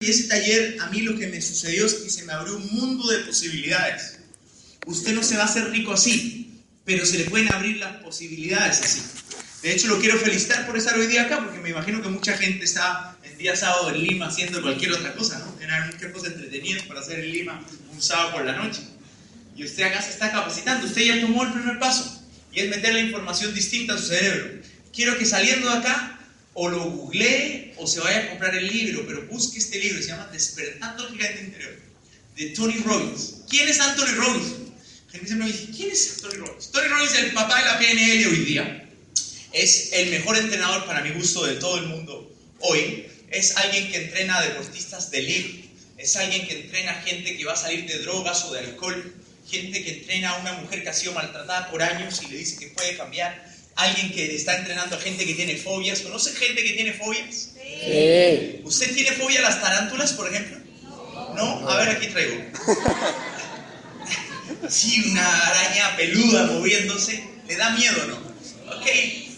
Y ese taller, a mí lo que me sucedió es que se me abrió un mundo de posibilidades. Usted no se va a hacer rico así, pero se le pueden abrir las posibilidades así. De hecho, lo quiero felicitar por estar hoy día acá, porque me imagino que mucha gente está el día sábado en Lima haciendo cualquier otra cosa, ¿no? Tienen muchas cosas entretenidas para hacer en Lima un sábado por la noche. Y usted acá se está capacitando, usted ya tomó el primer paso, y es meter la información distinta a su cerebro. Quiero que saliendo de acá o lo googlee o se vaya a comprar el libro, pero busque este libro, se llama Despertando el Gigante Interior, de Tony Robbins. ¿Quién es Anthony Robbins? Gente me dice, ¿quién es Tony Robbins? Tony Robbins es el papá de la PNL hoy día. Es el mejor entrenador para mi gusto de todo el mundo hoy. Es alguien que entrena a deportistas de elite. Es alguien que entrena a gente que va a salir de drogas o de alcohol. Gente que entrena a una mujer que ha sido maltratada por años y le dice que puede cambiar alguien que está entrenando a gente que tiene fobias. ¿Conoce gente que tiene fobias? Sí. ¿Usted tiene fobia a las tarántulas, por ejemplo? ¿No? A ver, aquí traigo. Sí, una araña peluda moviéndose. ¿Le da miedo no? Ok,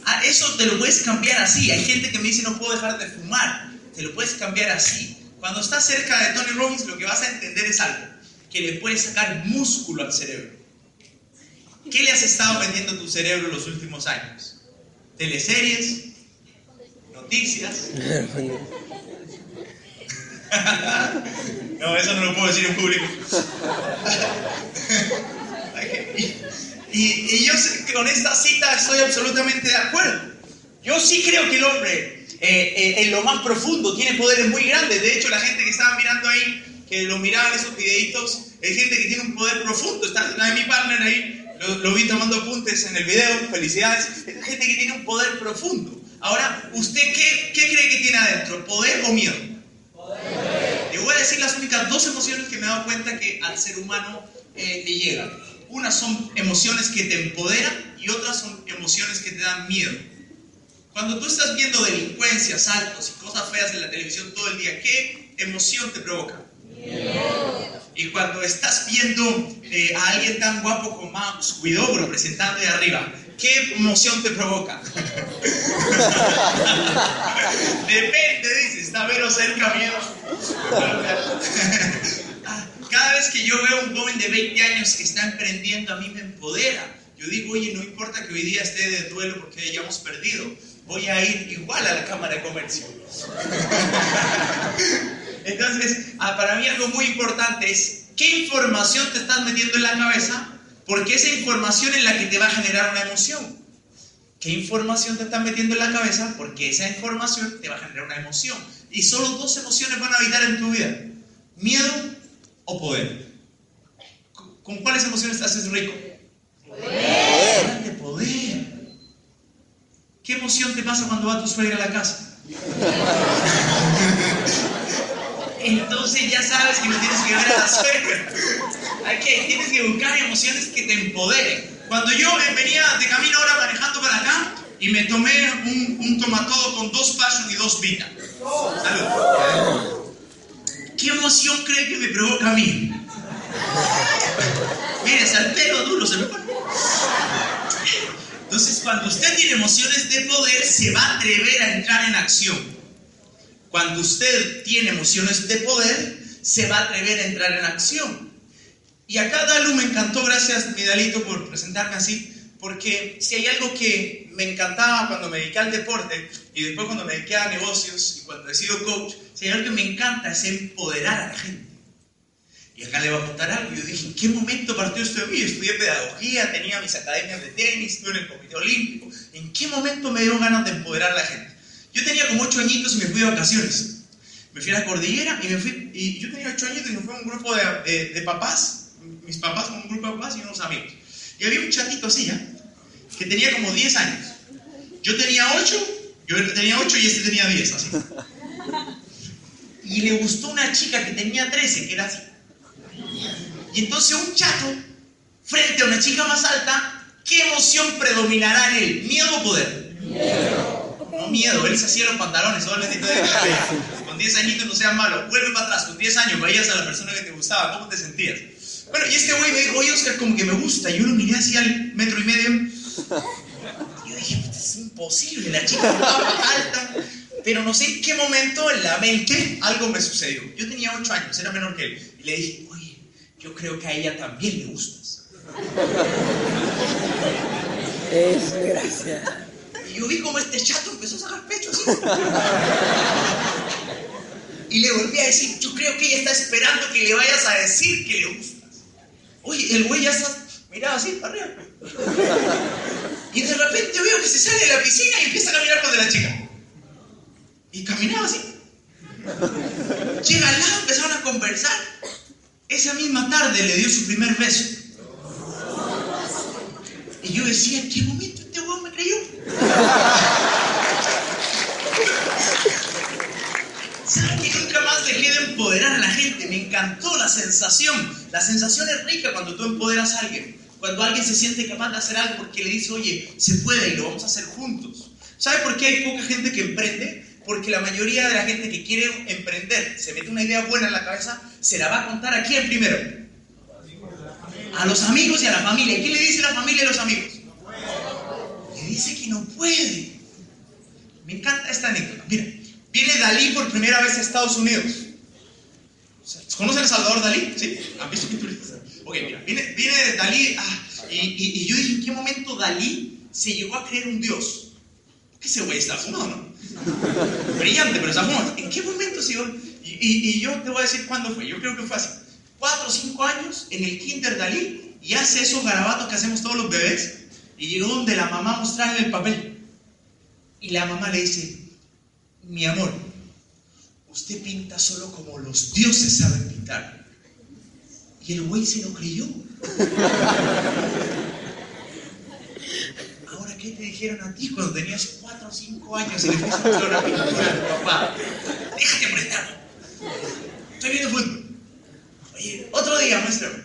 a eso te lo puedes cambiar así. Hay gente que me dice no puedo dejar de fumar. Te lo puedes cambiar así. Cuando estás cerca de Tony Robbins, lo que vas a entender es algo: que le puedes sacar músculo al cerebro. ¿Qué le has estado vendiendo a tu cerebro los últimos años? ¿Teleseries? ¿Noticias? no, eso no lo puedo decir en público. y, yo con esta cita estoy absolutamente de acuerdo. Yo sí creo que el hombre eh, eh, en lo más profundo tiene poderes muy grandes. De hecho, la gente que estaba mirando ahí, que lo miraban esos videitos, es gente que tiene un poder profundo. Está la de mi partner ahí, lo, vi tomando apuntes en el video, felicidades. Es gente que tiene un poder profundo. Ahora, ¿usted qué, cree que tiene adentro? ¿Poder o miedo? Poder. Le voy a decir las únicas dos emociones que me he dado cuenta que al ser humano eh, le llegan. Unas son emociones que te empoderan y otras son emociones que te dan miedo. Cuando tú estás viendo delincuencia, asaltos y cosas feas en la televisión todo el día, ¿qué emoción te provoca? Miedo. Y cuando estás viendo eh, a alguien tan guapo como Max Guidobro presentando de arriba, ¿qué emoción te provoca? Depende, dices, está o cerca miedo. Cada vez que yo veo a un joven de 20 años que está emprendiendo, a mí me empodera. Yo digo, oye, no importa que hoy día esté de duelo porque hayamos perdido, voy a ir igual a la Cámara de Comercio. Entonces, ah, para mí algo muy importante es qué información te estás metiendo en la cabeza, porque esa información es la que te va a generar una emoción. ¿Qué información te estás metiendo en la cabeza? Porque esa información te va a generar una emoción. Y solo dos emociones van a habitar en tu vida. Miedo o poder. ¿Con cuáles emociones te haces rico? Poder. De poder. ¿Qué emoción te pasa cuando va tu suegra a la casa? entonces ya sabes que no tienes que ver a la suegra. Hay que, tienes que buscar emociones que te empoderen. Cuando yo venía de camino ahora manejando para acá y me tomé un, un tomatodo con dos passion y dos vita. ¿Qué emoción cree que me provoca a mí? Mire, pelo duro se me pone. Entonces, cuando usted tiene emociones de poder, se va a atrever a entrar en acción. Cuando usted tiene emociones de poder, se va a atrever a entrar en acción. Y acá Dalu me encantó, gracias Midalito por presentarme así, porque si hay algo que me encantaba cuando me dediqué al deporte y después cuando me dediqué a negocios y cuando he sido coach, si hay algo que me encanta es empoderar a la gente. Y acá le voy a contar algo. Yo dije, ¿en qué momento partió esto de mí? Estudié pedagogía, tenía mis academias de tenis, estuve en el Comité Olímpico. ¿En qué momento me dieron ganas de empoderar a la gente? Yo tenía como ocho añitos y me fui de vacaciones. Me fui a la cordillera y me fui, y yo tenía ocho añitos y me fui a un grupo de, de, papás, mis papás con un grupo de papás y unos amigos. Y había un chatito así, ¿ya? Que tenía como 10 años. Yo tenía 8, yo tenía 8 y este tenía 10, así. Y le gustó una chica que tenía 13, que era así. Y entonces un chato, frente a una chica más alta, ¿qué emoción predominará en él? ¿Miedo o poder? Miedo no miedo, él se hacía los pantalones, todo el bendito de Con 10 añitos no seas malo, vuelve para atrás, con 10 años veías a la persona que te gustaba, ¿cómo te sentías? Bueno, y este güey me dijo, oye Oscar, como que me gusta, y yo lo miré así al metro y medio, y yo dije, es imposible, la chica estaba alta, Pero no sé en qué momento en la mente algo me sucedió. Yo tenía 8 años, era menor que él. Y le dije, oye, yo creo que a ella también le gustas. Es gracia. Y yo vi como este chato empezó a sacar pecho así. Y le volví a decir, yo creo que ella está esperando que le vayas a decir que le gustas. Oye, el güey ya está, miraba así para arriba. Y de repente veo que se sale de la piscina y empieza a caminar con de la chica. Y caminaba así. Llega al lado, empezaron a conversar. Esa misma tarde le dio su primer beso. Y yo decía, ¿en qué momento este huevo me creyó? ¿Saben que nunca más dejé de empoderar a la gente? Me encantó la sensación. La sensación es rica cuando tú empoderas a alguien. Cuando alguien se siente capaz de hacer algo porque le dice, oye, se puede y lo vamos a hacer juntos. ¿Sabe por qué hay poca gente que emprende? Porque la mayoría de la gente que quiere emprender, se mete una idea buena en la cabeza, se la va a contar a quién primero. A los amigos y a la familia. ¿Y qué le dice la familia y los amigos? Dice que no puede. Me encanta esta anécdota. Mira, viene Dalí por primera vez a Estados Unidos. ¿Conocen a Salvador Dalí? ¿Sí? ¿Han visto pinturas? Ok, mira, viene, viene Dalí ah, y, y, y, yo dije, ¿en qué momento Dalí se llegó a creer un Dios? ¿Qué ese güey está fumado, no? Brillante, pero está fumado. ¿En qué momento se llegó? Y, y, yo te voy a decir cuándo fue. Yo creo que fue así. Cuatro o cinco años en el kinder Dalí y hace esos garabatos que hacemos todos los bebés. Y llegó donde la mamá mostrarle el papel. Y la mamá le dice, mi amor, usted pinta solo como los dioses saben pintar. Y el güey se lo creyó. Ahora, ¿qué te dijeron a ti cuando tenías 4 o 5 años y le fuiste a una pintura a tu papá? Déjate prestar. Estoy viendo fútbol. Oye, otro día, muéstrame.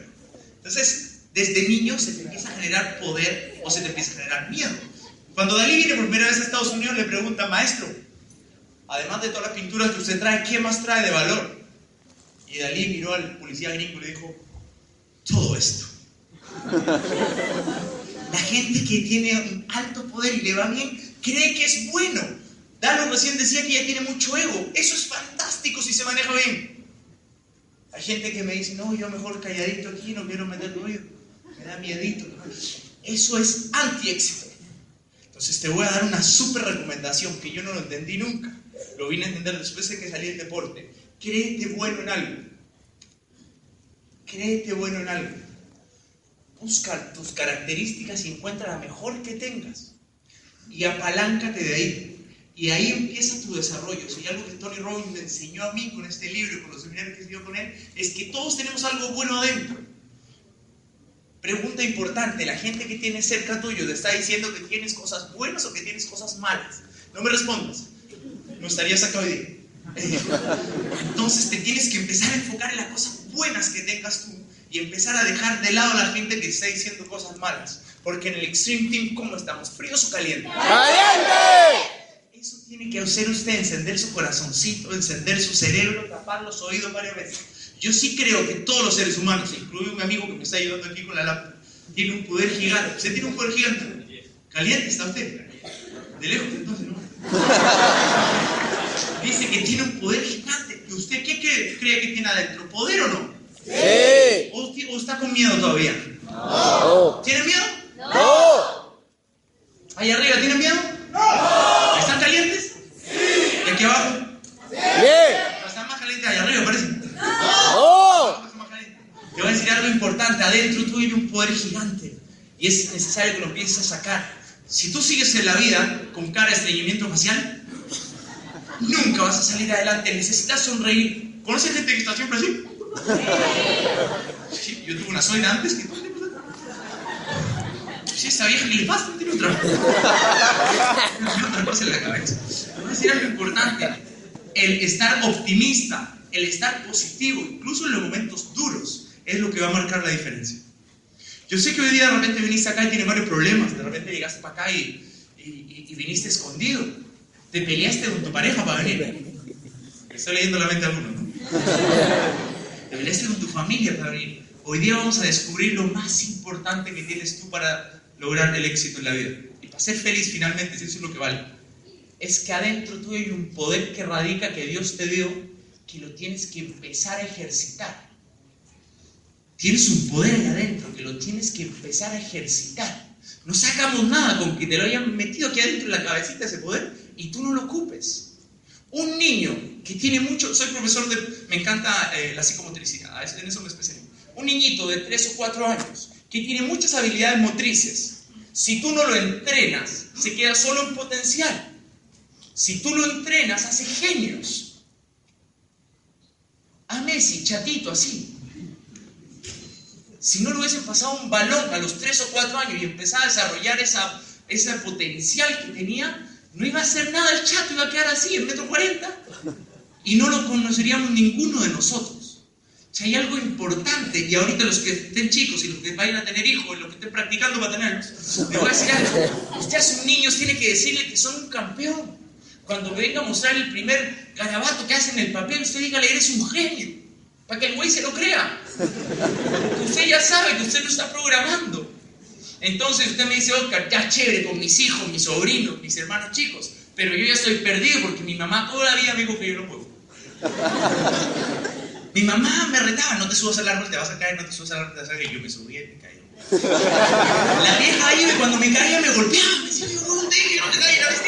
Entonces, desde niño se te empieza a generar poder o se te empieza a generar miedo. Cuando Dalí viene por primera vez a Estados Unidos, le pregunta, maestro, además de todas las pinturas que usted trae, ¿qué más trae de valor? Y Dalí miró al policía gringo y le dijo, todo esto. La gente que tiene un alto poder y le va bien, cree que es bueno. Dano recién decía que ella tiene mucho ego. Eso es fantástico si se maneja bien. Hay gente que me dice, no, yo mejor calladito aquí, no quiero meter ruido. Me da miedito. Eso es anti-éxito. Entonces te voy a dar una súper recomendación que yo no lo entendí nunca. Lo vine a entender después de que salí del deporte. Créete bueno en algo. Créete bueno en algo. Busca tus características y encuentra la mejor que tengas. Y apaláncate de ahí. Y ahí empieza tu desarrollo. Si hay algo que Tony Robbins me enseñó a mí con este libro y con los seminarios que dio con él, es que todos tenemos algo bueno adentro. Pregunta importante, la gente que tiene cerca tuyo te está diciendo que tienes cosas buenas o que tienes cosas malas. No me respondas. No estarías acá hoy día. Entonces te tienes que empezar a enfocar en las cosas buenas que tengas tú y empezar a dejar de lado a la gente que está diciendo cosas malas. Porque en el Extreme Team, ¿cómo estamos? ¿Fríos o calientes? ¡Caliente! Eso tiene que hacer usted, encender su corazoncito, encender su cerebro, tapar los oídos varias veces. Yo sí creo que todos los seres humanos, incluido un amigo que me está ayudando aquí con la lámpara, tiene un poder gigante. ¿Usted tiene un poder gigante? ¿Caliente está usted? De lejos, entonces, ¿no? Dice que tiene un poder gigante. ¿Y usted qué cree, cree que tiene adentro? ¿Poder o no? Sí. ¿O, o está con miedo todavía? No. ¿Tiene miedo? No. ¿Ahí arriba tienen miedo? No. ¿Están calientes? Sí. ¿Y aquí abajo? Bien. Están más calientes allá arriba, parece. No. Están más calientes. Te voy a decir algo importante. Adentro tú hay un poder gigante. Y es necesario que lo empieces a sacar. Si tú sigues en la vida con cara de estreñimiento facial, nunca vas a salir adelante. Necesitas sonreír. ¿Conoces gente que está siempre así? Sí, yo tuve una suegra antes que Sí, esa vieja que le pasa, tiene otra. otra cosa en la cabeza. Voy a decir algo importante. El estar optimista, el estar positivo, incluso en los momentos duros, es lo que va a marcar la diferencia. Yo sé que hoy día de repente viniste acá y tienes varios problemas. De repente llegaste para acá y, viniste escondido. Te peleaste con tu pareja para venir. Estoy leyendo la mente a alguno, ¿no? Te peleaste con tu familia para venir. Hoy día vamos a descubrir lo más importante que tienes tú para lograr el éxito en la vida. Y para ser feliz finalmente, eso es lo que vale. es que adentro tuyo hay un poder que radica que Dios te dio, que lo tienes que empezar a ejercitar. Tienes un poder ahí adentro que lo tienes que empezar a ejercitar. No sacamos nada con que te lo hayan metido aquí adentro en la cabecita ese poder y tú no lo ocupes. Un niño que tiene mucho, soy profesor de, me encanta eh, la psicomotricidad, en eso me especializo. Un niñito de 3 o 4 años que tiene muchas habilidades motrices, si tú no lo entrenas, se queda solo en potencial. Si tú lo entrenas, hace genios. A Messi, chatito, así. Si no le hubiesen pasado un balón a los 3 o 4 años y empezaba a desarrollar esa, ese potencial que tenía, no iba a hacer nada el chato, iba a quedar así, en metro 40. Y no lo conoceríamos ninguno de nosotros. O sea, hay algo importante, y ahorita los que estén chicos y los que vayan a tener hijos y los que estén practicando para tenerlos, les voy a decir algo. Usted a sus niños tiene que decirle que son un campeón. Cuando venga a mostrar el primer garabato que hace en el papel, usted dígale, eres un genio. Para que el güey se lo crea. Usted ya sabe que usted lo está programando. Entonces usted me dice, Oscar, ya chévere con mis hijos, mis sobrinos, mis hermanos chicos, pero yo ya estoy perdido porque mi mamá toda la vida me dijo que yo no puedo. mi mamá me retaba, no te subas al árbol, te vas a caer, no te subas al árbol, te vas a caer. Y yo me subía y me caía. La vieja ahí cuando me caía me golpeaba, me decía, no, no te no te caigas,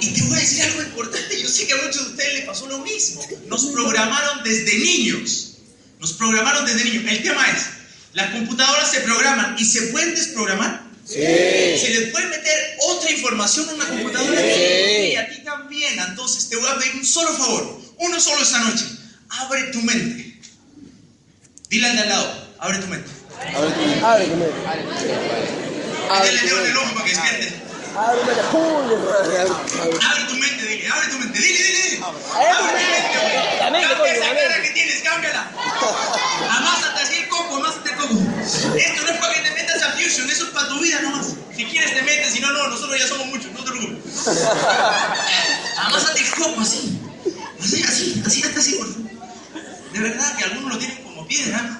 Y te voy a decir algo importante, yo sé que a muchos de ustedes les pasó lo mismo. Nos programaron desde niños. Nos programaron desde niños. El tema es, las computadoras se programan y se pueden desprogramar. Sí. Se les puede meter otra información en una computadora. Sí. Y a ti también. Entonces te voy a pedir un solo favor, uno solo esta noche. Abre tu mente. Dile al de al lado, abre tu mente. Abre, abre tu mente. Abre Métele tu dedo en el mente. ojo para que despierte. Abre tu mente. Puño. Abre, abre. Abre tu mente, dile, abre tu mente, dile, dile, dile. Abre tu Abre mente. mente, Cambia esa la cara mente. que tienes, cámbiala. Amásate así el coco, amásate el coco. Esto no es para que te metas a Fusion, eso es para tu vida nomás. Si quieres te metes, si no, no, nosotros ya somos muchos, no te preocupes. Amásate el coco así. Así, así, así, hasta así, por favor. De verdad que algunos lo tienen como piedra.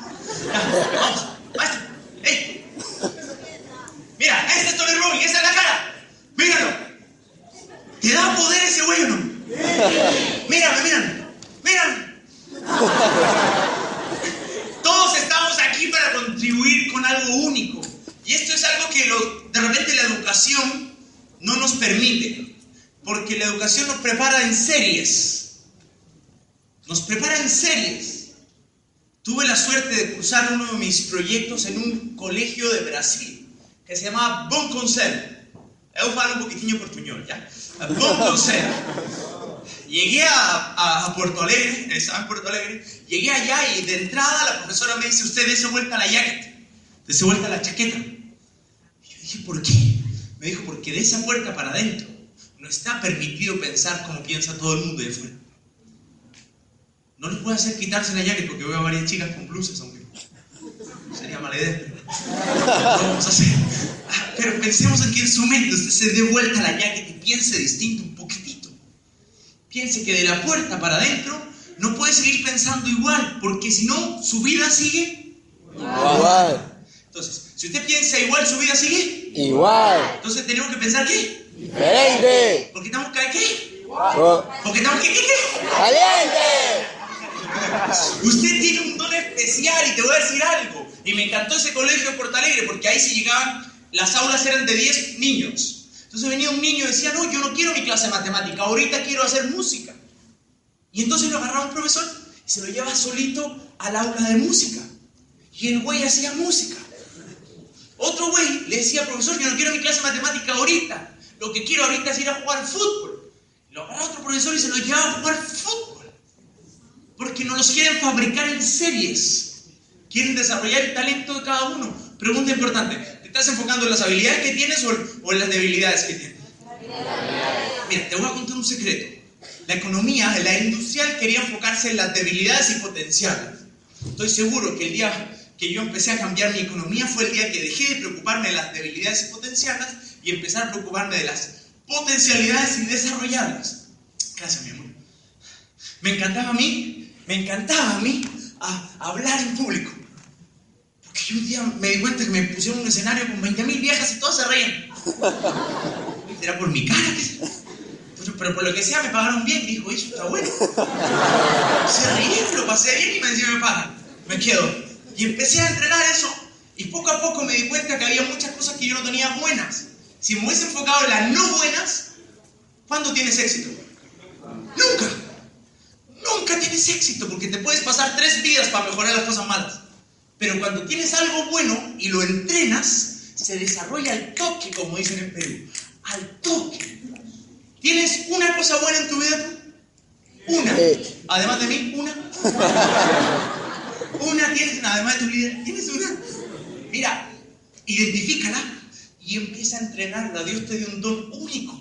Vamos, maestro. ¡Ey! Mira, este es Tony Robbins, esa es la cara. Míralo. ¿Te da poder ese güey o no? Mírame, mírame. Mírame. Todos estamos aquí para contribuir con algo único. Y esto es algo que de repente la educación no nos permite. Porque la educación nos prepara en series. Nos prepara en series. Tuve la suerte de cursar uno de mis proyectos en un colegio de Brasil que se llamaba Bon Conselho. Eu falo un poquitinho portuñol, ¿ya? Bon Conselho. Llegué a, a- Puerto Alegre, estaba en Puerto Alegre, llegué allá y de entrada la profesora me dice, usted dése vuelta la jacket, dése vuelta la chaqueta. Y yo dije, ¿por qué? Me dijo, porque de esa puerta para adentro no está permitido pensar como piensa todo el mundo de afuera. No les puedo hacer quitarse la jacket porque veo a varias chicas con blusas, aunque sería mala idea. pero vamos a hacer. Ah, Pero pensemos en que en su mente usted se dé vuelta la jacket y piense distinto un poquitito. Piense que de la puerta para adentro no puede seguir pensando igual, porque si no, su vida sigue. Igual. Entonces, si usted piensa igual, su vida sigue. Igual. Entonces tenemos que pensar qué? Diferente. Porque estamos que qué? Oh, Porque estamos que qué qué? Caliente. Usted tiene un don especial y te voy a decir algo. Y me encantó ese colegio de Porto Alegre porque ahí si llegaban, las aulas eran de 10 niños. Entonces venía un niño y decía, no, yo no quiero mi clase de matemática, ahorita quiero hacer música. Y entonces lo agarraba un profesor y se lo llevaba solito al aula de música. Y el güey hacía música. Otro güey le decía, profesor, yo no quiero mi clase de matemática ahorita. Lo que quiero ahorita es ir a jugar fútbol. Lo agarraba otro profesor y se lo llevaba a jugar fútbol. Porque no los quieren fabricar en series. Quieren desarrollar el talento de cada uno. Pregunta importante, ¿te estás enfocando en las habilidades que tienes o, o en las debilidades que tienes? Mira, te voy a contar un secreto. La economía, la industrial quería enfocarse en las debilidades y potenciales. Estoy seguro que el día que yo empecé a cambiar mi economía fue el día que dejé de preocuparme de las debilidades y potenciales y empezar a preocuparme de las potencialidades y desarrollarlas. Gracias, mi amor. Me encantaba a mí, me encantaba a mí a hablar en público. Porque yo un día me di cuenta que me pusieron un escenario con 20.000 viejas y todas se reían. ¿Será por mi cara? Pero, pero por lo que sea me pagaron bien. Dijo, eso está bueno. Se rieron, lo pasé bien y me decía me pagan. Me quedo. Y empecé a entrenar eso. Y poco a poco me di cuenta que había muchas cosas que yo no tenía buenas. Si me hubiese enfocado en las no buenas, ¿cuándo tienes éxito? Nunca. Nunca tienes éxito porque te puedes pasar tres vidas para mejorar las cosas malas. Pero cuando tienes algo bueno y lo entrenas, se desarrolla al toque, como dicen en Perú. Al toque. ¿Tienes una cosa buena en tu vida tú? Una. Además de mí, una. Una tienes, además de tu líder, tienes una. Mira, identifícala y empieza a entrenarla. Dios te dio un don único.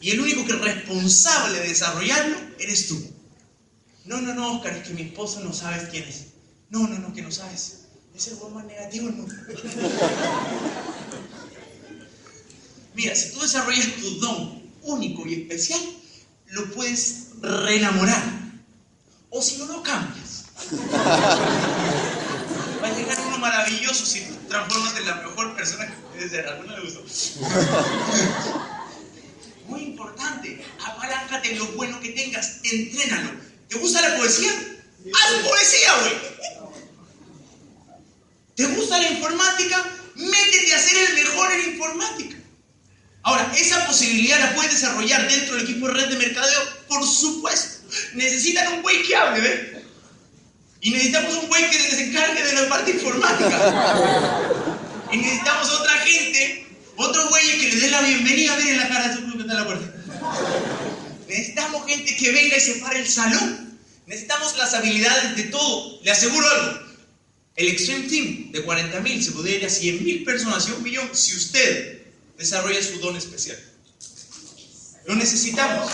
Y el único que es responsable de desarrollarlo eres tú. No, no, no, Oscar, es que mi esposo no sabes quién es. No, no, no, que no sabes. Es el más negativo del mundo. Mira, si tú desarrollas tu don único y especial, lo puedes reenamorar. O si no, lo cambias. Va a llegar uno maravilloso si tú transformas en la mejor persona que puedes ser. ¿A alguno le gustó? Muy importante, apaláncate lo bueno que tengas, entrénalo. ¿Te gusta la poesía? Haz poesía, güey. ¿Te gusta la informática? Métete a ser el mejor en informática. Ahora, esa posibilidad la puedes desarrollar dentro del equipo de red de mercadeo, por supuesto. Necesitan un güey que hable, ¿ves? Y necesitamos un güey que se encargue de la parte informática. Y necesitamos otra gente, otros güeyes que le den la bienvenida, miren la cara en la puerta. Necesitamos gente que venga y se pare el salón. Necesitamos las habilidades de todo. Le aseguro algo. El Extreme Team de 40.000 se podría ir a 100.000 personas y un millón si usted desarrolla su don especial. Lo necesitamos.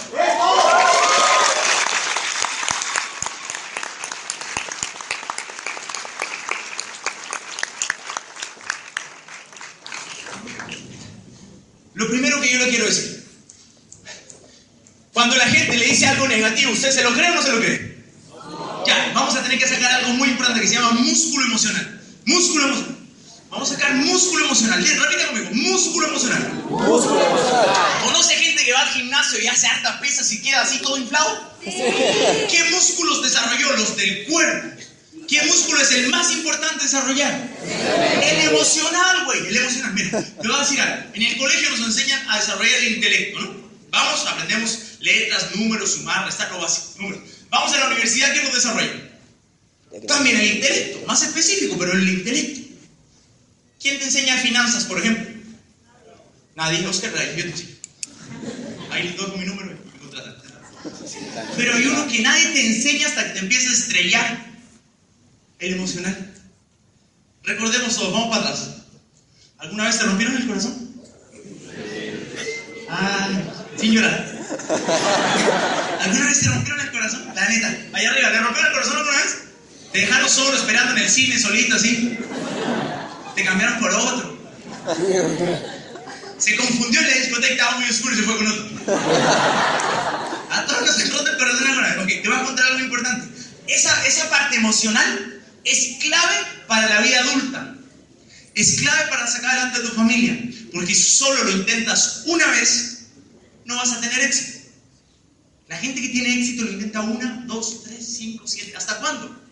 Lo primero que yo le quiero decir, cuando la gente le dice algo negativo, ¿usted se lo cree o no se lo cree? Ya, vamos a tener que sacar algo muy importante que se llama músculo emocional. Músculo emocional. Vamos a sacar músculo emocional. Bien, repite conmigo. Músculo emocional. Músculo emocional. ¿Conoce gente que va al gimnasio y hace hartas pesas y queda así todo inflado? ¿Qué músculos desarrolló? Los del cuerpo. ¿Qué músculo es el más importante desarrollar? El emocional, güey. El emocional. Mira, te voy a decir algo. En el colegio nos enseñan a desarrollar el intelecto, ¿no? Vamos, aprendemos letras, números, sumar, restar, lo básico. Números. Vamos a la universidad, ¿qué nos desarrolla? También el intelecto, más específico, pero el intelecto. ¿Quién te enseña finanzas, por ejemplo? Nadie, Oscar, yo te sí. Ahí les doy mi número me contratan. Pero hay uno que nadie te enseña hasta que te empiezas a estrellar. El emocional. Recordemos todos, vamos para atrás. ¿Alguna vez te rompieron el corazón? Ah, sin llorar. ¿Alguna vez te rompieron el corazón? La neta, allá arriba, ¿te rompieron el corazón alguna vez? ¿Te dejaron solo esperando en el cine, solito así? ¿Te cambiaron por otro? Se confundió en la discoteca, estaba muy oscuro y se fue con otro. A todos nos rota el corazón alguna vez. Ok, te voy a contar algo importante. Esa, esa parte emocional es clave para la vida adulta. Es clave para sacar adelante a tu familia. Porque solo lo intentas una vez, no vas a tener éxito. La gente que tiene éxito lo intenta una, dos, tres, cinco, siete. ¿Hasta cuándo?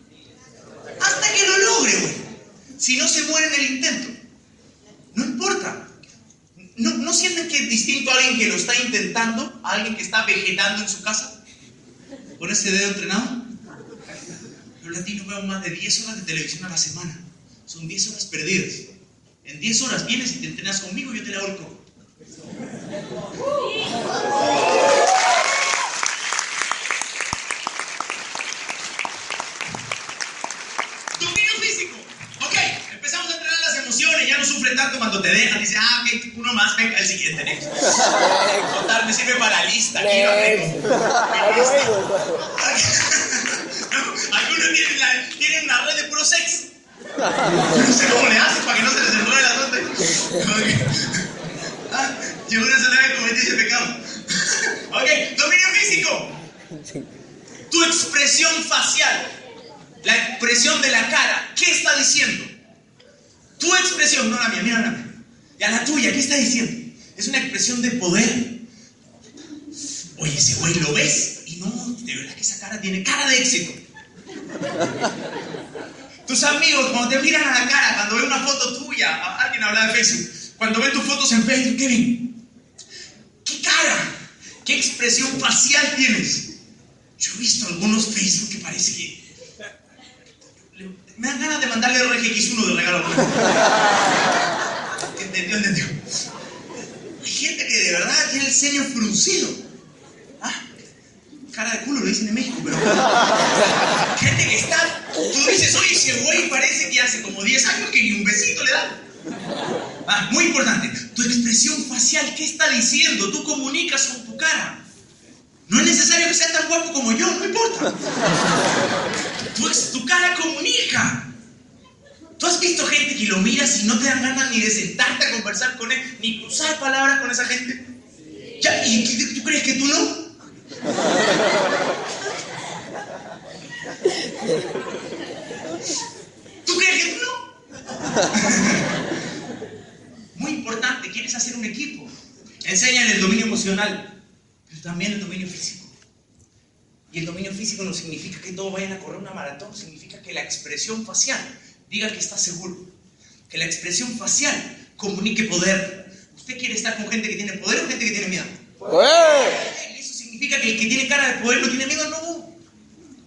Hasta que lo logre, güey. Si no se muere en el intento. No importa. ¿No, ¿No sienten que es distinto a alguien que lo está intentando a alguien que está vegetando en su casa? Con ese dedo entrenado. Los latinos vemos más de 10 horas de televisión a la semana. Son 10 horas perdidas. En 10 horas vienes y te entrenas conmigo y yo te hago el coco. Dominio físico. Ok, empezamos a entrenar las emociones. Ya no sufre tanto cuando te dejan. Dice, ah, ok, uno más, venga, el siguiente. Next. Total, me sirve para lista. Aquí lo tengo. Algunos tienen, la- tienen una red de puro sex. No sé cómo le hacen para que no se les enrede la ronda. Yo una sola vez cometí ese pecado. Ok, dominio físico. Tu expresión facial, la expresión de la cara, ¿qué está diciendo? Tu expresión, no la mía, mira la mía. Ya la tuya, ¿qué está diciendo? Es una expresión de poder. Oye, ese güey lo ves y no, de verdad que esa cara tiene cara de éxito. Tus amigos, cuando te miran a la cara, cuando ven una foto tuya, alguien habla de Facebook, cuando ven tus fotos en Facebook, ¿qué ven? ¿Qué cara? ¿Qué expresión facial tienes? Yo he visto algunos Facebook que parece que. Me dan ganas de mandarle RGX1 de regalo. ¿Entendió? ¿Entendió? Hay gente que de verdad tiene el ceño fruncido. ¿Ah? Cara de culo lo dicen en México, pero. Gente que está. Tú dices, oye, ese güey parece que hace como 10 años que ni un besito le da. Muy importante. Tu expresión facial, ¿qué está diciendo? Tú comunicas con tu cara. No es necesario que sea tan guapo como yo, no importa. Pues tu cara comunica. ¿Tú has visto gente que lo miras y no te dan ganas ni de sentarte a conversar con él, ni cruzar palabras con esa gente? ¿Ya? ¿Y tú crees que tú no? ¿Tú crees que tú no? Importante, quieres hacer un equipo. Enséñale el dominio emocional, pero también el dominio físico. Y el dominio físico no significa que todos vayan a correr una maratón, significa que la expresión facial diga que está seguro. Que la expresión facial comunique poder. ¿Usted quiere estar con gente que tiene poder o gente que tiene miedo? ¿Y eso significa que el que tiene cara de poder no tiene miedo? No.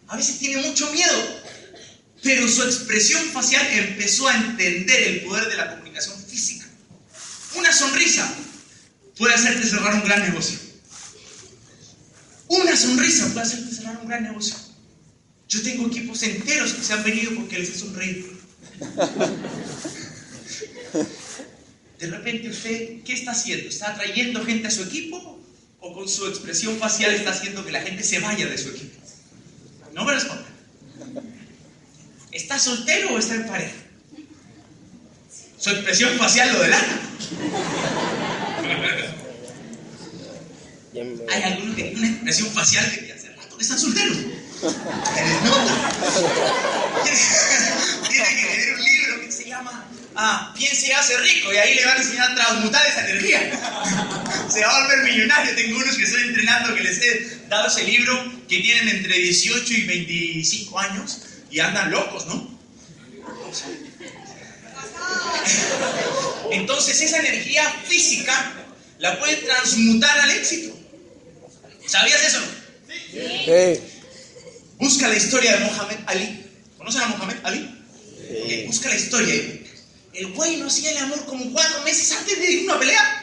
A veces tiene mucho miedo. Pero su expresión facial empezó a entender el poder de la comunicación. Una sonrisa puede hacerte cerrar un gran negocio. Una sonrisa puede hacerte cerrar un gran negocio. Yo tengo equipos enteros que se han venido porque les he sonreído. De repente usted, ¿qué está haciendo? ¿Está atrayendo gente a su equipo? ¿O con su expresión facial está haciendo que la gente se vaya de su equipo? No me responda. ¿Está soltero o está en pareja? Su expresión facial lo delata. Hay algunos que tienen una expresión facial que hace rato que están solteros. Tiene que tener un libro que se llama ah, Piense y hace rico y ahí le van a enseñar a transmutar esa energía. Se va a volver millonario. Tengo unos que estoy entrenando que les he dado ese libro que tienen entre 18 y 25 años y andan locos, ¿no? Entonces esa energía física la puede transmutar al éxito. ¿Sabías eso? Sí. Busca la historia de Mohamed Ali. ¿Conocen a Mohamed Ali? Sí. busca la historia. El güey no hacía el amor como cuatro meses antes de ir a una pelea.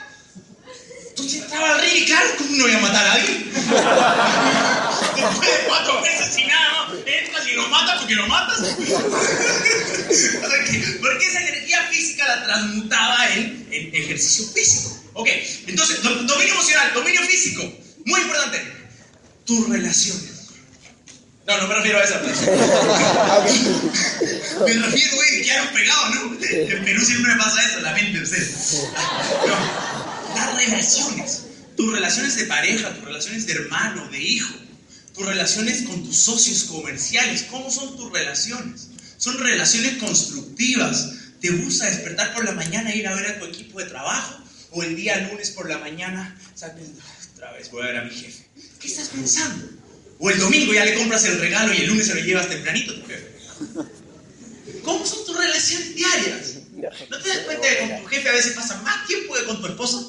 Entonces entraba al rey y claro, ¿cómo no voy a matar a alguien? Después de cuatro meses sin nada. Entras y lo matas porque lo matas. porque esa energía física la transmutaba en, en ejercicio físico. Ok, entonces, dominio emocional, dominio físico. Muy importante. Tus relaciones. No, no me refiero a esa persona. me refiero, güey, que quedaron pegados, ¿no? En Perú siempre me pasa eso, la mente de ustedes. No, las relaciones. Tus relaciones de pareja, tus relaciones de hermano, de hijo, tus relaciones con tus socios comerciales. ¿Cómo son tus relaciones? Son relaciones constructivas. ¿Te gusta despertar por la mañana e ir a ver a tu equipo de trabajo? ¿O el día lunes por la mañana, sabes, otra vez voy a ver a mi jefe? ¿Qué estás pensando? O el domingo ya le compras el regalo y el lunes se lo llevas tempranito a tu jefe. ¿Cómo son tus relaciones diarias? ¿No te das cuenta que con tu jefe a veces pasa más tiempo que con tu esposa?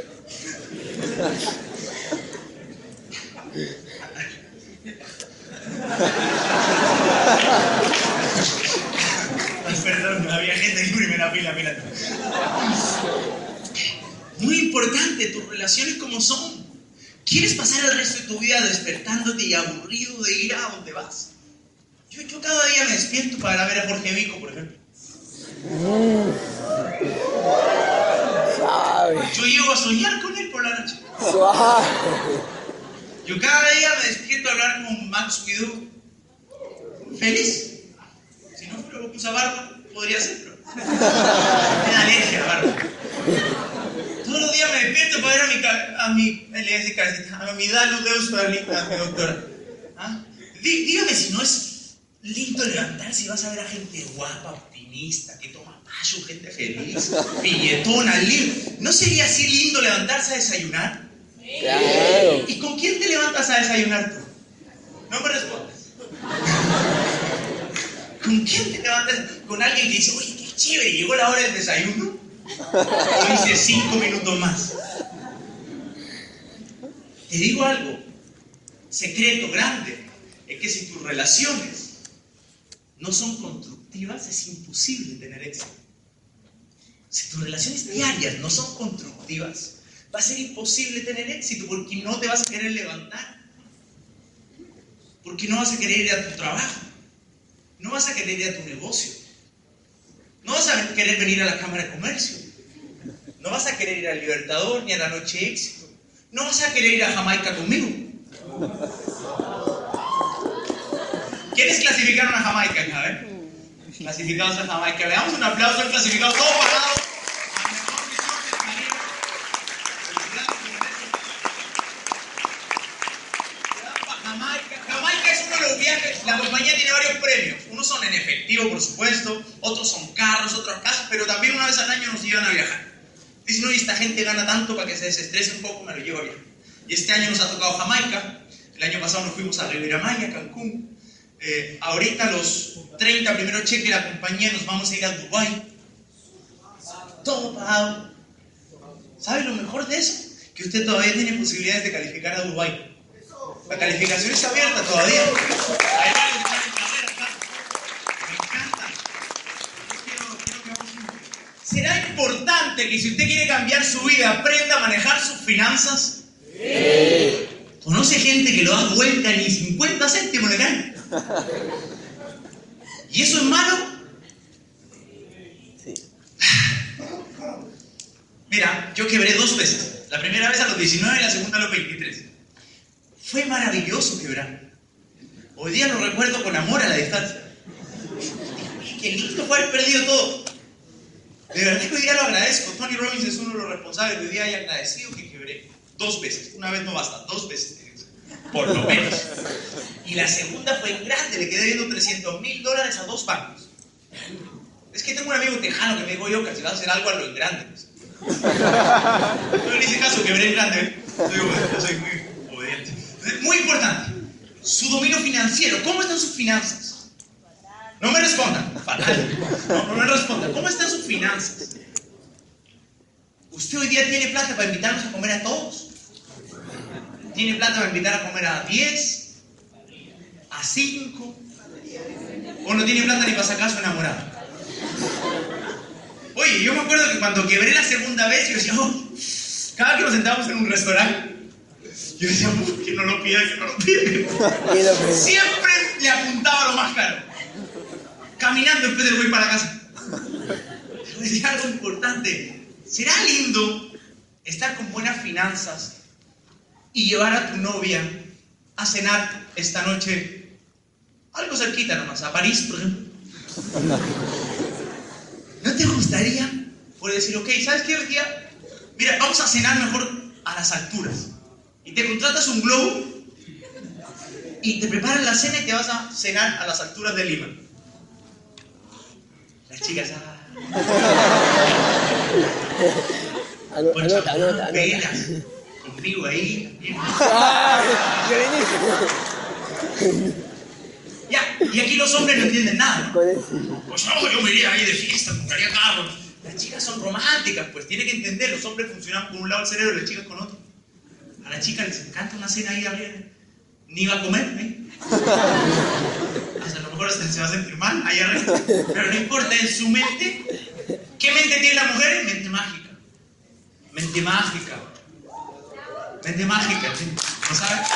Perdón, había gente en primera fila, mira. Muy importante, tus relaciones como son. ¿Quieres pasar el resto de tu vida despertándote y aburrido de ir a donde vas? Yo, yo cada día me despierto para ver a Jorge Vico, por ejemplo. Yo llego a soñar con él por la noche. Yo cada día me despierto a hablar con Max Guido. Feliz. Si no fuera porque usa barba, podría pero. Me da alergia a barba. Todos los días me despierto para ver a mi, a mi, a mi Dalu Deus a mi doctora. ¿Ah? Dígame si no es lindo levantarse y vas a ver a gente guapa, optimista, que toma payo, gente feliz, billetona, libre. ¿No sería así lindo levantarse a desayunar? Claro. ¿Y con quién te levantas a desayunar tú? No me respondas. ¿Con quién te levantas? ¿Con alguien que dice, oye, qué chévere, llegó la hora del desayuno? O dice cinco minutos más. Te digo algo, secreto grande, es que si tus relaciones no son constructivas, es imposible tener éxito. Si tus relaciones diarias no son constructivas, va a ser imposible tener éxito porque no te vas a querer levantar. Porque no vas a querer ir a tu trabajo. No vas a querer ir a tu negocio. No vas a querer venir a la Cámara de Comercio. No vas a querer ir al Libertador ni a la Noche Éxito. No vas a querer ir a Jamaica conmigo. ¿Quiénes clasificaron a Jamaica? A ver. Clasificados a Jamaica. Veamos un aplauso al clasificado todo viajes, la compañía tiene varios premios. Unos son en efectivo, por supuesto, otros son carros, otros casas, pero también una vez al año nos llevan a viajar. Dicen, y esta gente gana tanto para que se desestrese un poco, me lo llevo a viajar. Y este año nos ha tocado Jamaica, el año pasado nos fuimos a Riviera Maya, Cancún. Eh, ahorita los 30 primeros cheques de la compañía nos vamos a ir a Dubái. Todo pagado. ¿Sabe lo mejor de eso? Que usted todavía tiene posibilidades de calificar a Dubái. La calificación está abierta todavía. Hay varios que están en carrera acá. Me encanta. Yo quiero- quiero que hagamos un- ¿Será importante que si usted quiere cambiar su vida, aprenda a manejar sus finanzas? ¿Conoce gente que lo da vuelta ni 50 céntimos le caen? ¿Y eso es malo? Sí. Mira, yo quebré dos veces. La primera vez a los 19 y la segunda a los 23. Fue maravilloso quebrar. Hoy día lo recuerdo con amor a la distancia. Qué lindo fue haber perdido todo. De verdad que hoy día lo agradezco. Tony Robbins es uno de los responsables de hoy día y agradecido que quebré. Dos veces. Una vez no basta, dos veces. Por lo menos. Y la segunda fue en grande. Le quedé viendo 300 mil dólares a dos bancos. Es que tengo un amigo tejano que me dijo yo que si vas a hacer algo a lo en grande. Yo en ese caso quebré en grande. ¿eh? Yo soy muy obediente. Muy importante. Su dominio financiero. ¿Cómo están sus finanzas? No me respondan. Fatal. No, no me respondan. ¿Cómo están sus finanzas? ¿Usted hoy día tiene plata para invitarnos a comer a todos? ¿Tiene plata para invitar a comer a 10? ¿A 5? ¿O no tiene plata ni para sacar a su enamorado? Oye, yo me acuerdo que cuando quebré la segunda vez, yo decía, oh, cada que nos sentábamos en un restaurante, yo decía, "Uf, que no lo pida, que no lo pida. Siempre le apuntaba lo más caro. Caminando después del güey para casa. Pero decía algo importante. ¿Será lindo estar con buenas finanzas y llevar a tu novia a cenar esta noche algo cerquita nomás, a París, por ejemplo? ¿No te gustaría poder decir, ok, ¿sabes qué día? Mira, vamos a cenar mejor a las alturas. Y te contratas un globo y te preparan la cena y te vas a cenar a las alturas de Lima. Las chicas, ah, Anota, anota, anota. Conmigo ahí también. ¡Ah! Ya, y aquí los hombres no entienden nada. Pues no, yo me iría ahí de fiesta, compraría carros. Las chicas son románticas, pues tiene que entender, los hombres funcionan con un lado del cerebro y las chicas con otro. A las chicas les encanta una cena ahí abrir. Ni va a comer, ¿eh? Hasta a lo mejor hasta se va a sentir mal ahí arriba. Pero no importa, en su mente, ¿qué mente tiene la mujer? Mente mágica. Mente mágica. Mente mágica, ¿sí? ¿no sabes?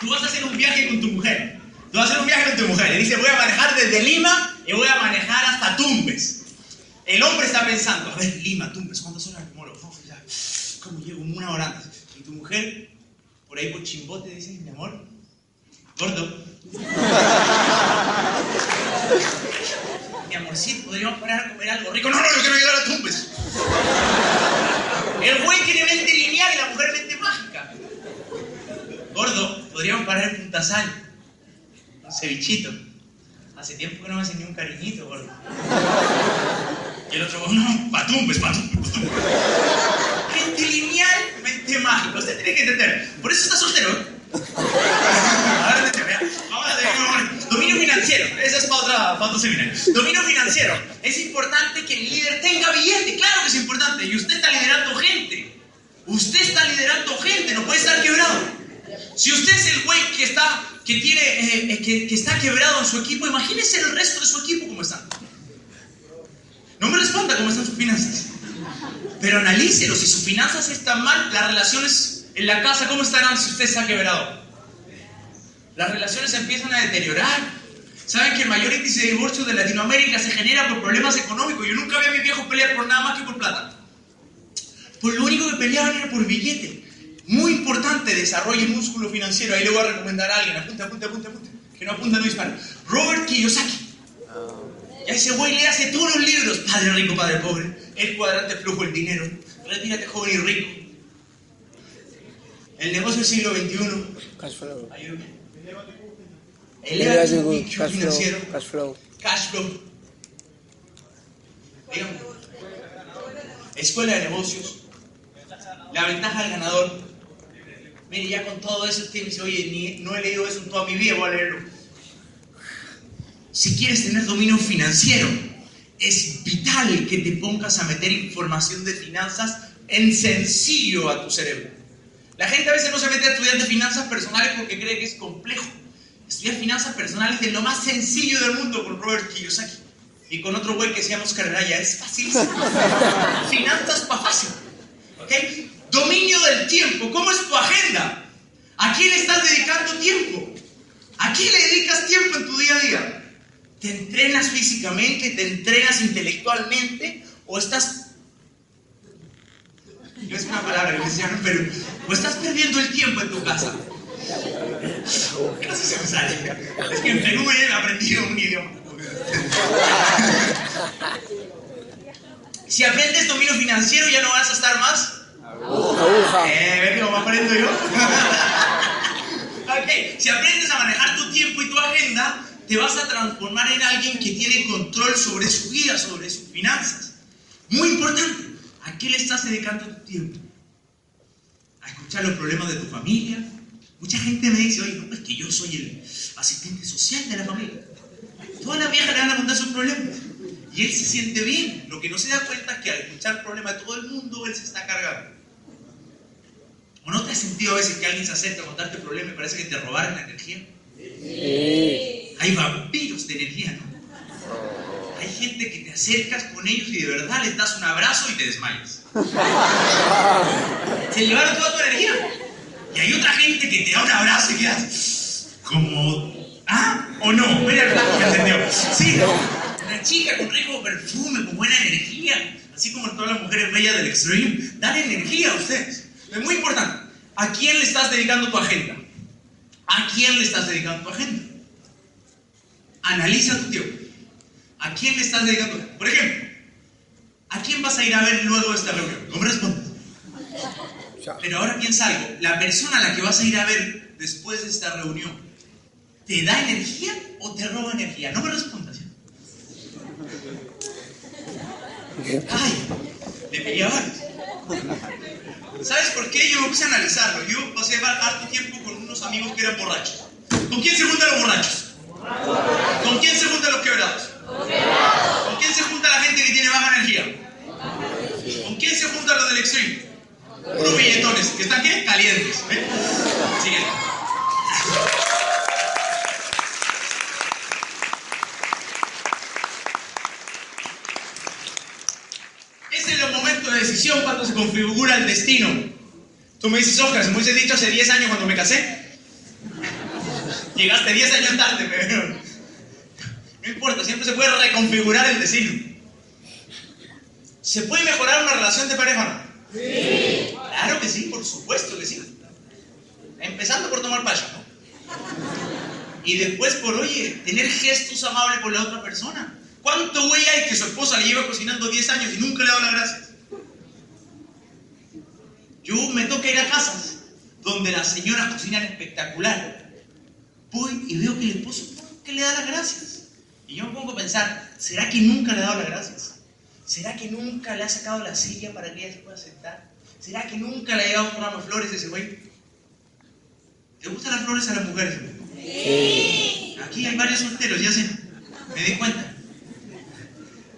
Tú vas a hacer un viaje con tu mujer. Tú vas a hacer un viaje con tu mujer. Y dice, voy a manejar desde Lima y voy a manejar hasta Tumbes. El hombre está pensando, a ver, Lima, Tumbes, ¿cuántas horas demoro? Oh, ya, ¿Cómo llego? Una hora antes. Y tu mujer, por ahí por chimbote, dice, mi amor, gordo. Mi amorcito, podríamos parar a comer algo rico. No, no, yo quiero llegar a Tumbes. El güey tiene mente lineal y la mujer mente mágica. otra sal, un cevichito. Hace tiempo que no me hacen ni un cariñito, gordo. Y el otro, no, patumbes, patumbes, patumbes. Gente lineal, mente mágica. Usted tiene que entender. Por eso está soltero. Ahora te vea. Dominio financiero. Esa es para otra, otro seminario. Dominio financiero. Es importante que el líder tenga billete. Claro que es importante. Y usted está liderando gente. Usted está liderando gente. No puede estar quebrado. Si usted es el güey que está, que tiene, eh, eh, que, está quebrado en su equipo, imagínese el resto de su equipo cómo están. No me responda cómo están sus finanzas. Pero analícelo. Si sus finanzas están mal, las relaciones en la casa, ¿cómo estarán si usted ha quebrado? Las relaciones empiezan a deteriorar. ¿Saben que el mayor índice de divorcio de Latinoamérica se genera por problemas económicos? Yo nunca vi a mi viejo pelear por nada más que por plata. Pues lo único que peleaban era por billete. Muy importante, desarrolle músculo financiero. Ahí le voy a recomendar a alguien. Apunte, apunte, apunte, apunte. Que no apunta, no dispara. Robert Kiyosaki. Y a ese güey le hace todos los libros. Padre rico, padre pobre. El cuadrante flujo, el dinero. Retírate joven y rico. El negocio del siglo XXI. Ayúdame. Eleva tu flow. financiero. Cash flow. Cash flow. Dígame. Escuela de negocios. La ventaja del ganador. Mire, ya con todo eso usted me dice, oye, ni- no he leído eso en toda mi vida, voy a leerlo. Si quieres tener dominio financiero, es vital que te pongas a meter información de finanzas en sencillo a tu cerebro. La gente a veces no se mete a estudiar de finanzas personales porque cree que es complejo. Estudiar finanzas personales es lo más sencillo del mundo con Robert Kiyosaki y con otro güey que se llama Oscar Raya. Es facilísimo. finanzas para fácil. ¿Ok? Dominio del tiempo. ¿Cómo es tu agenda? ¿A quién le estás dedicando tiempo? ¿A quién le dedicas tiempo en tu día a día? ¿Te entrenas físicamente? ¿Te entrenas intelectualmente? ¿O estás no es una palabra enseñaron, pero o estás perdiendo el tiempo en tu casa. Casi se me sale. Es que en Perú he aprendido un idioma. Si aprendes dominio financiero ya no vas a estar más. Aguja. Eh, ¿ves cómo aprendo yo? ok, si aprendes a manejar tu tiempo y tu agenda, te vas a transformar en alguien que tiene control sobre su vida, sobre sus finanzas. Muy importante, ¿a qué le estás dedicando tu tiempo? ¿A escuchar los problemas de tu familia? Mucha gente me dice, oye, no, es que yo soy el asistente social de la familia. Todas las viejas le van a contar sus problemas. Y él se siente bien. Lo que no se da cuenta es que al escuchar el problema de todo el mundo, él se está cargando. ¿O no te has sentido a veces que alguien se acerca a contarte problemas y parece que te robaron la energía? Sí. Hay vampiros de energía, ¿no? Gente que te acercas con ellos y de verdad les das un abrazo y te desmayas. Se llevaron toda tu energía. Y hay otra gente que te da un abrazo y quedas como... ¿Ah? ¿O no? Mira que entendió. Sí. Una chica con rico perfume, con buena energía. Así como todas las mujeres bellas del Extreme. Dan energía a ustedes. Es muy importante. ¿A quién le estás dedicando tu agenda? ¿A quién le estás dedicando tu agenda? Analiza tu tiempo. ¿A quién le estás dedicando? Por ejemplo, ¿a quién vas a ir a ver luego de esta reunión? No me respondas. Pero ahora piensa algo. La persona a la que vas a ir a ver después de esta reunión, ¿te da energía o te roba energía? No me respondas. ¿ya? Ay, le pedí. ¿Sabes por qué? Yo me puse a analizarlo. Yo pasé harto tiempo con unos amigos que eran borrachos. ¿Con quién se juntan los borrachos? ¿Con quién se juntan los quebrados? ¿Con quién se junta la gente que tiene baja energía? ¿Con quién se juntan los del extreme? Unos billetones, que están qué? Calientes. ¿ven? Siguiente. Es el momento de decisión cuando se configura el destino. Tú me dices, Oscar, me hubiese dicho hace 10 años cuando me casé. Llegaste 10 años tarde, pero no importa, siempre se puede reconfigurar el destino. ¿Se puede mejorar una relación de pareja? Sí. Claro que sí, por supuesto que sí. Empezando por tomar paso, ¿no? Y después por, oye, tener gestos amables con la otra persona. ¿Cuánto güey hay que su esposa le lleva cocinando 10 años y nunca le ha dado las gracias? Yo me toca ir a casas donde las señoras cocinan espectacular. voy y veo que el esposo que le da las gracias. Y yo me pongo a pensar, ¿será que nunca le ha dado las gracias? ¿Será que nunca le ha sacado la silla para que ella se pueda sentar? ¿Será que nunca le ha llevado un ramo de flores a ese güey? ¿Te gustan las flores a las mujeres? Sí. Aquí hay varios solteros, ya sé. Me di cuenta.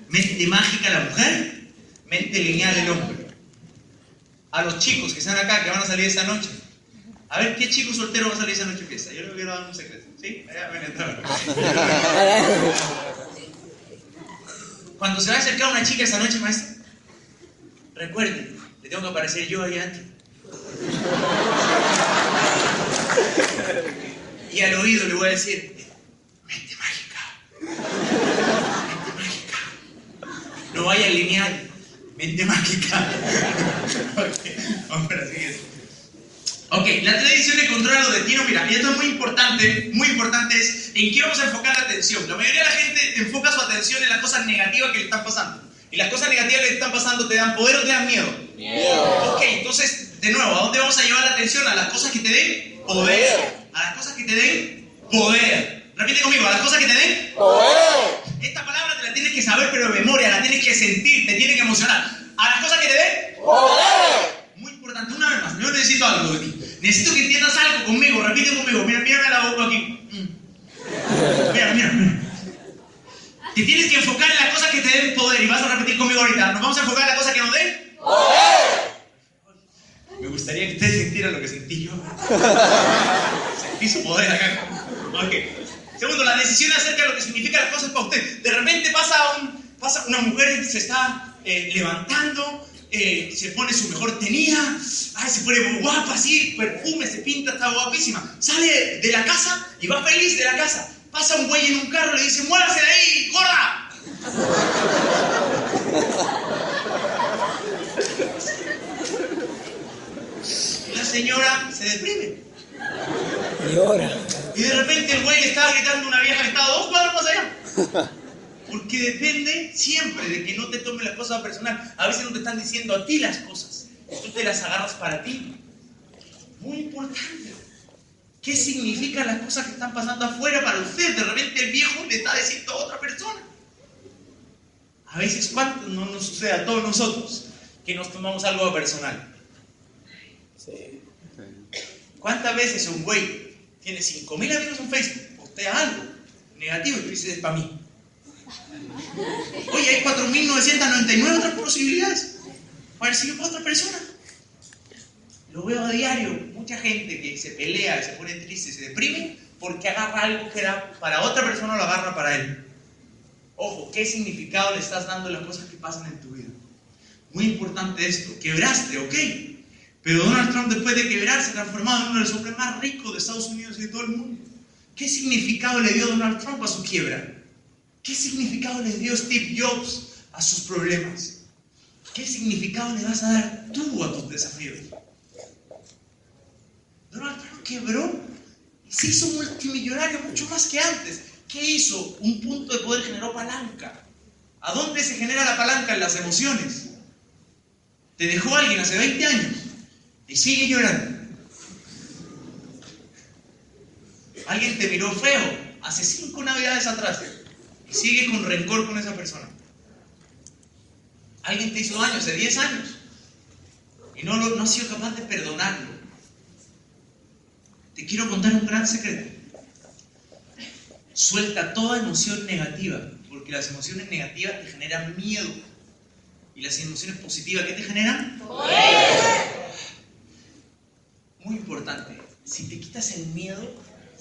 Mente mágica la mujer, mente lineal el hombre. A los chicos que están acá, que van a salir esta noche. A ver, ¿qué chico soltero va a salir esta noche fiesta? Yo le quiero dar un secreto. ¿Sí? Allá, ven, entra. Cuando se va a acercar una chica esta noche, maestra, recuerden, le tengo que aparecer yo ahí antes. Y al oído le voy a decir, mente mágica, mente mágica. No vaya lineal, mente mágica. ok, vamos a la siguiente. Ok, la televisión de controla lo de tiro. Mira, y esto es muy importante, muy importante es en qué vamos a enfocar la atención. La mayoría de la gente enfoca su atención en las cosas negativas que le están pasando. Y las cosas negativas que le están pasando te dan poder o te dan miedo. Miedo. Ok, entonces, de nuevo, ¿a dónde vamos a llevar la atención? A las cosas que te den poder. A las cosas que te den poder. Repite conmigo, a las cosas que te den poder. Esta palabra te la tienes que saber, pero de memoria, la tienes que sentir, te tiene que emocionar. A las cosas que te den poder. Muy importante, una vez más, yo necesito algo de ti. Necesito que entiendas algo conmigo, repite conmigo. Mira, mírame la boca aquí. Mira, mira, mira. Te tienes que enfocar en las cosas que te den poder y vas a repetir conmigo ahorita. Nos vamos a enfocar en las cosas que nos den poder. Me gustaría que ustedes sintieran lo que sentí yo. Sentí su poder acá. Ok. Segundo, la decisión acerca de lo que significan las cosas para usted. De repente pasa, un, pasa una mujer se está eh, levantando, eh, se pone su mejor tenida, ay, se pone guapa así, perfume, se pinta, está guapísima. Sale de la casa y va feliz de la casa. Pasa un güey en un carro y le dice, muévase de ahí, corra. La señora se deprime. Llora. Y de repente el güey le estaba gritando a una vieja que estaba dos cuadros más allá. Porque depende siempre de que no te tomes las cosas personal. A veces no te están diciendo a ti las cosas. Tú te las agarras para ti. Muy importante. ¿Qué significan las cosas que están pasando afuera para usted? De repente el viejo le está diciendo a otra persona. A veces, ¿cuánto no nos sucede a todos nosotros que nos tomamos algo personal? Sí. ¿Cuántas veces un güey tiene 5.000 amigos en Facebook, postea algo negativo y tú dices, es para mí? Oye, hay 4.999 otras posibilidades para para otra persona. Lo veo a diario, mucha gente que se pelea, se pone triste, se deprime porque agarra algo que era para otra persona, lo agarra para él. Ojo, ¿qué significado le estás dando a las cosas que pasan en tu vida? Muy importante esto, quebraste, ok. Pero Donald Trump después de quebrar se ha transformado en uno de los hombres más ricos de Estados Unidos y de todo el mundo. ¿Qué significado le dio Donald Trump a su quiebra? ¿Qué significado le dio Steve Jobs a sus problemas? ¿Qué significado le vas a dar tú a tus desafíos? Donald Trump quebró y se hizo multimillonario mucho más que antes. ¿Qué hizo? Un punto de poder generó palanca. ¿A dónde se genera la palanca? En las emociones. Te dejó alguien hace 20 años y sigue llorando. Alguien te miró feo hace 5 navidades atrás sigue con rencor con esa persona. Alguien te hizo daño hace 10 años y no, no has sido capaz de perdonarlo. Te quiero contar un gran secreto. Suelta toda emoción negativa, porque las emociones negativas te generan miedo. ¿Y las emociones positivas qué te generan? Muy importante. Si te quitas el miedo,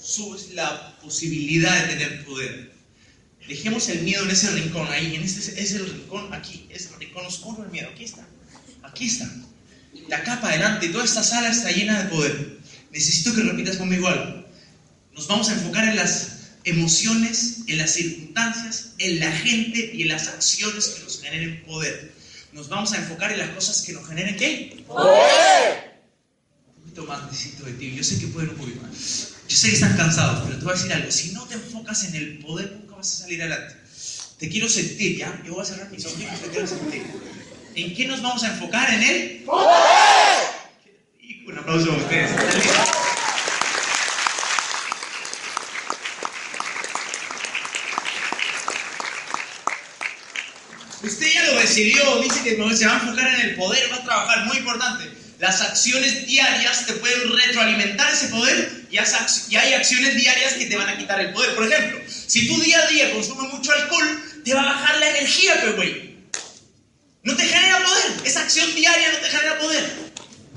subes la posibilidad de tener poder. Dejemos el miedo en ese rincón ahí, en este es el rincón aquí, es el rincón oscuro del miedo. Aquí está, aquí está. De acá para adelante, toda esta sala está llena de poder. Necesito que repitas conmigo algo. Nos vamos a enfocar en las emociones, en las circunstancias, en la gente y en las acciones que nos generen poder. Nos vamos a enfocar en las cosas que nos generen qué? ¡Poder! Un poquito más necesito de ti. Yo sé que pueden un poquito más. Yo sé que están cansados, pero te voy a decir algo. Si no te enfocas en el poder, vas a salir adelante. Te quiero sentir, ¿ya? Yo voy a cerrar mis ojos, te quiero sentir. ¿En qué nos vamos a enfocar? ¿En él? ¡Poder! Un aplauso a ustedes. Usted ya lo decidió, dice que se va a enfocar en el poder, va a trabajar, muy importante. Las acciones diarias te pueden retroalimentar ese poder y hay acciones diarias que te van a quitar el poder. Por ejemplo, si tú día a día consumes mucho alcohol, te va a bajar la energía, pero güey. No te genera poder. Esa acción diaria no te genera poder.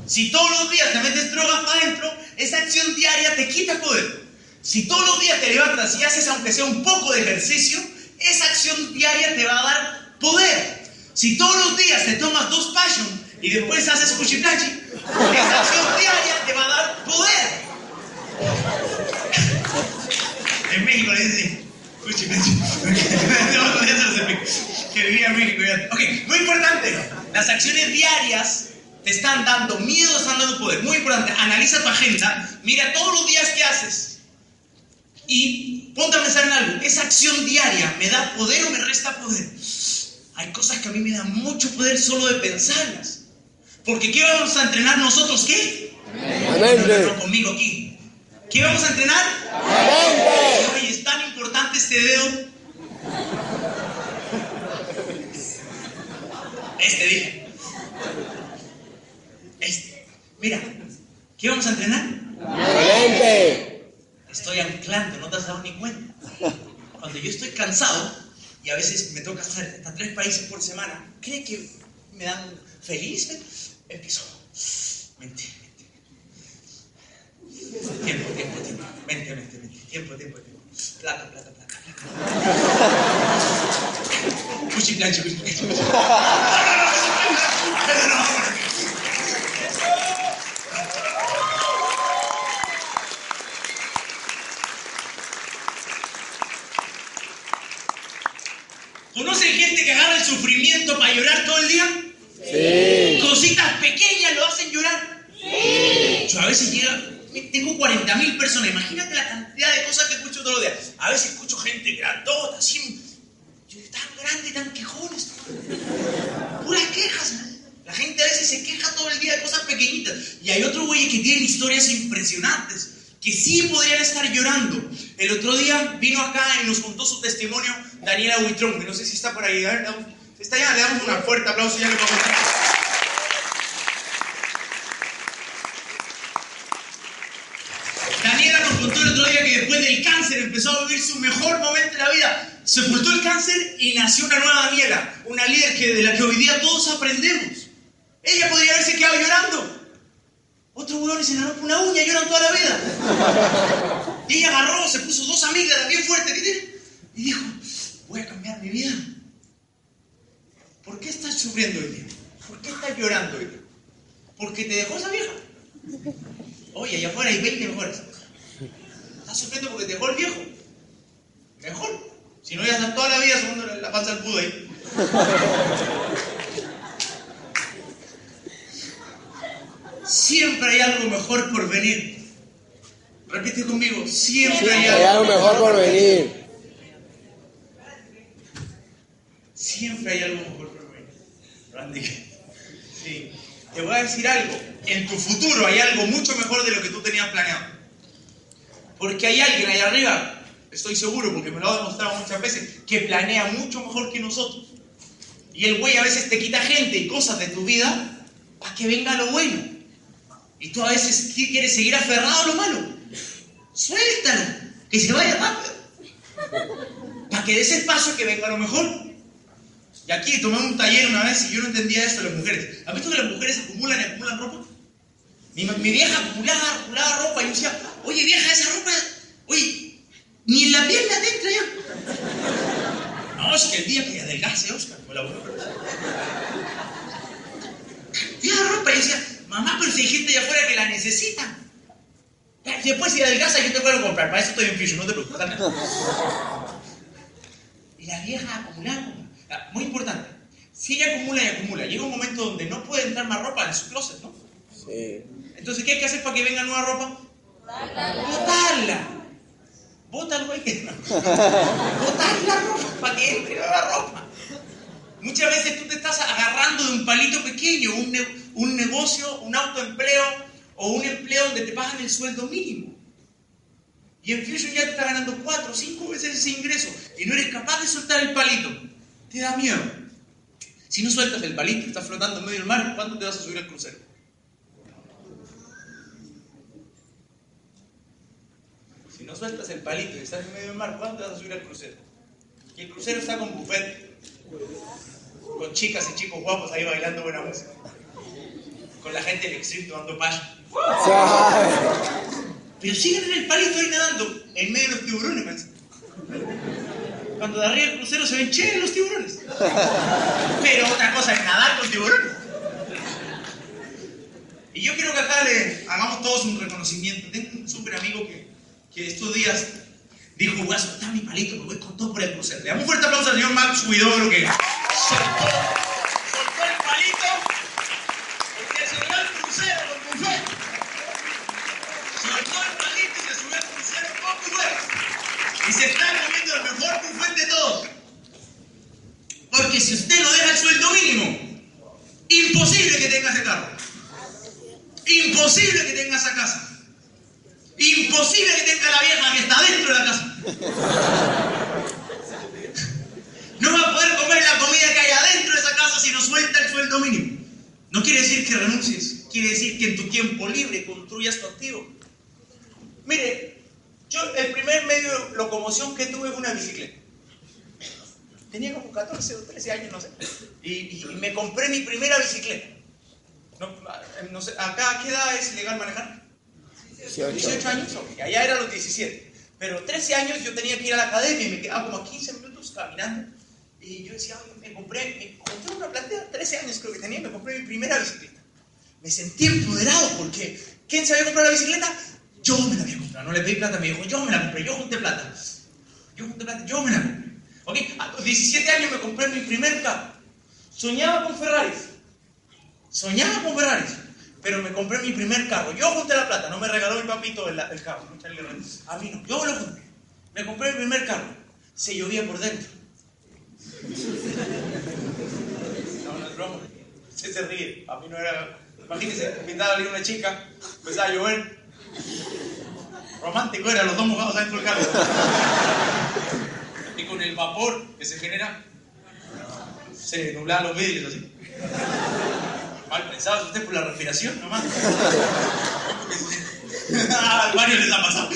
Si todos los días te metes drogas para adentro, esa acción diaria te quita poder. Si todos los días te levantas y haces aunque sea un poco de ejercicio, esa acción diaria te va a dar poder. Si todos los días te tomas dos passion y después haces cuchiplachi, esa acción diaria te va a dar poder. En México le dicen cuchiplachi. que vivía en México. Ok, muy importante. Las acciones diarias te están dando miedo, te están dando poder. Muy importante. Analiza tu agenda. Mira todos los días que haces. Y ponte a pensar en algo. ¿Esa acción diaria me da poder o me resta poder? Hay cosas que a mí me dan mucho poder solo de pensarlas. Porque ¿qué vamos a entrenar nosotros? ¿Qué? No, conmigo aquí. ¿Qué vamos a entrenar? Oye, es tan importante este dedo. Este dije. Este. Mira, ¿qué vamos a entrenar? Estoy anclando, no te has dado ni cuenta. Cuando yo estoy cansado y a veces me toca hacer hasta tres países por semana, ¿cree que me dan feliz? Empiezo. Mente, mente. Tiempo, tiempo, tiempo. Mente, mente, mente. Tiempo, tiempo, tiempo. Plata, plata, plata, plata. ¿Conocen gente que agarra el sufrimiento para llorar todo el día? Sí. Cositas pequeñas lo hacen llorar. Sí. Yo a veces llega, tengo 40.000 personas, imagínate la cantidad de cosas que escucho todos los días. A veces escucho gente grandota, así, tan grande, tan quejones, puras quejas. La gente a veces se queja todo el día de cosas pequeñitas. Y hay otros güeyes que tienen historias impresionantes, que sí podrían estar llorando. El otro día vino acá y nos contó su testimonio Daniela Huitrón, que no sé si está por ahí. A ver, está ya, le damos un fuerte aplauso, ya le podemos Daniela nos contó el otro día que después del cáncer empezó a vivir su mejor momento de la vida. Sepultó el cáncer y nació una nueva Daniela, una líder que, de la que hoy día todos aprendemos. Ella podría haberse quedado llorando. Otros hueones se le rompe una uña y lloran toda la vida. Y ella agarró, se puso dos amigas bien fuertes y dijo, voy a cambiar mi vida. ¿Por qué estás sufriendo hoy día? ¿Por qué estás llorando hoy día? Porque te dejó esa vieja. Oye, allá afuera hay 20 mejores. Estás sufriendo porque te dejó el viejo. Mejor. Si no, ya están toda la vida segundo la panza del pudo ahí. Siempre hay algo mejor por venir. Repite conmigo, siempre hay algo, hay algo mejor por venir. Siempre hay algo mejor por venir. Te voy a decir algo. En tu futuro hay algo mucho mejor de lo que tú tenías planeado. Porque hay alguien ahí arriba, estoy seguro porque me lo ha demostrado muchas veces, que planea mucho mejor que nosotros. Y el güey a veces te quita gente y cosas de tu vida para que venga lo bueno. Y tú a veces quieres seguir aferrado a lo malo. Suéltalo, que se vaya rápido. Para que des el paso que venga lo mejor. Y aquí tomé un taller una vez y yo no entendía esto de las mujeres. ¿Has visto que las mujeres acumulan y acumulan ropa? Mi, vieja acumulaba, acumulaba ropa y yo decía, oye vieja, esa ropa, oye, ni en la pierna te entra ya. No, es que el día que adelgace, Oscar, con la buena Tira ropa y yo decía, mamá, pero si hay gente allá afuera que la necesita. Después si adelgaza yo te puedo comprar, para eso estoy en fijo, no te preocupes. Y la vieja acumulaba muy importante. Si ella acumula y acumula, llega un momento donde no puede entrar más ropa en su closet, ¿no? Sí. Entonces, ¿qué hay que hacer para que venga nueva ropa? Botarla. Bota güey. Botar la ropa para que entre nueva ropa. Muchas veces tú te estás agarrando de un palito pequeño, un, un negocio, un autoempleo o un empleo donde te pagan el sueldo mínimo. Y en Fusion ya te está ganando cuatro o cinco veces ese ingreso y no eres capaz de soltar el palito te da miedo. Si no sueltas el palito, estás flotando en medio del mar, ¿cuándo te vas a subir al crucero? Si no sueltas el palito y estás en medio del mar, ¿cuándo te vas a subir al crucero? Y el crucero está con buffet, con chicas y chicos guapos ahí bailando buena música, con la gente del extreme tomando paso. Pero siguen en el palito ahí nadando, en medio de los tiburones, man. Cuando de arriba del crucero se ven chéveres los tiburones. Pero otra cosa es nadar con tiburones. Y yo quiero que acá le hagamos todos un reconocimiento. Tengo un súper amigo que, que estos días dijo, voy a soltar mi palito, me voy con todo por el crucero. Le damos un fuerte aplauso al señor Max Huidoro que soltó Porque si usted no deja el sueldo mínimo, imposible que tenga ese carro. Imposible que tenga esa casa. Imposible que tenga la vieja que está dentro de la casa. No va a poder comer la comida que hay adentro de esa casa si no suelta el sueldo mínimo. No quiere decir que renuncies, quiere decir que en tu tiempo libre construyas tu activo. Mire, yo el primer medio de locomoción que tuve fue una bicicleta. Tenía como 14 o 13 años, no sé. Y, me compré mi primera bicicleta. No, no sé, ¿Acá a qué edad es legal manejar? 18 años, ok, allá era los 17. Pero 13 años yo tenía que ir a la academia y me quedaba como a 15 minutos caminando. Y yo decía, "Oye, me compré, me compré una platea, 13 años creo que tenía, me compré mi primera bicicleta. Me sentí empoderado porque ¿quién se había comprado la bicicleta? Yo me la había comprado, no le pedí plata, me dijo, yo me la compré, yo junté plata. Yo junté plata, yo me la compré. A los 17 años me compré mi primer carro. Soñaba con Ferraris. Soñaba con Ferraris, pero me compré mi primer carro. Yo junté la plata, no me regaló mi papito el, carro. A mí no, yo lo junté. Me compré mi primer carro. Se llovía por dentro. No, no es broma. Usted se ríe. A mí no era. Imagínese, pintaba a una chica, empezaba a llover. Romántico era, los dos mojados adentro del carro. Y con el vapor que se genera, se nublaban los vidrios así. Mal pensado usted por la respiración nomás. ah, varios les ha pasado.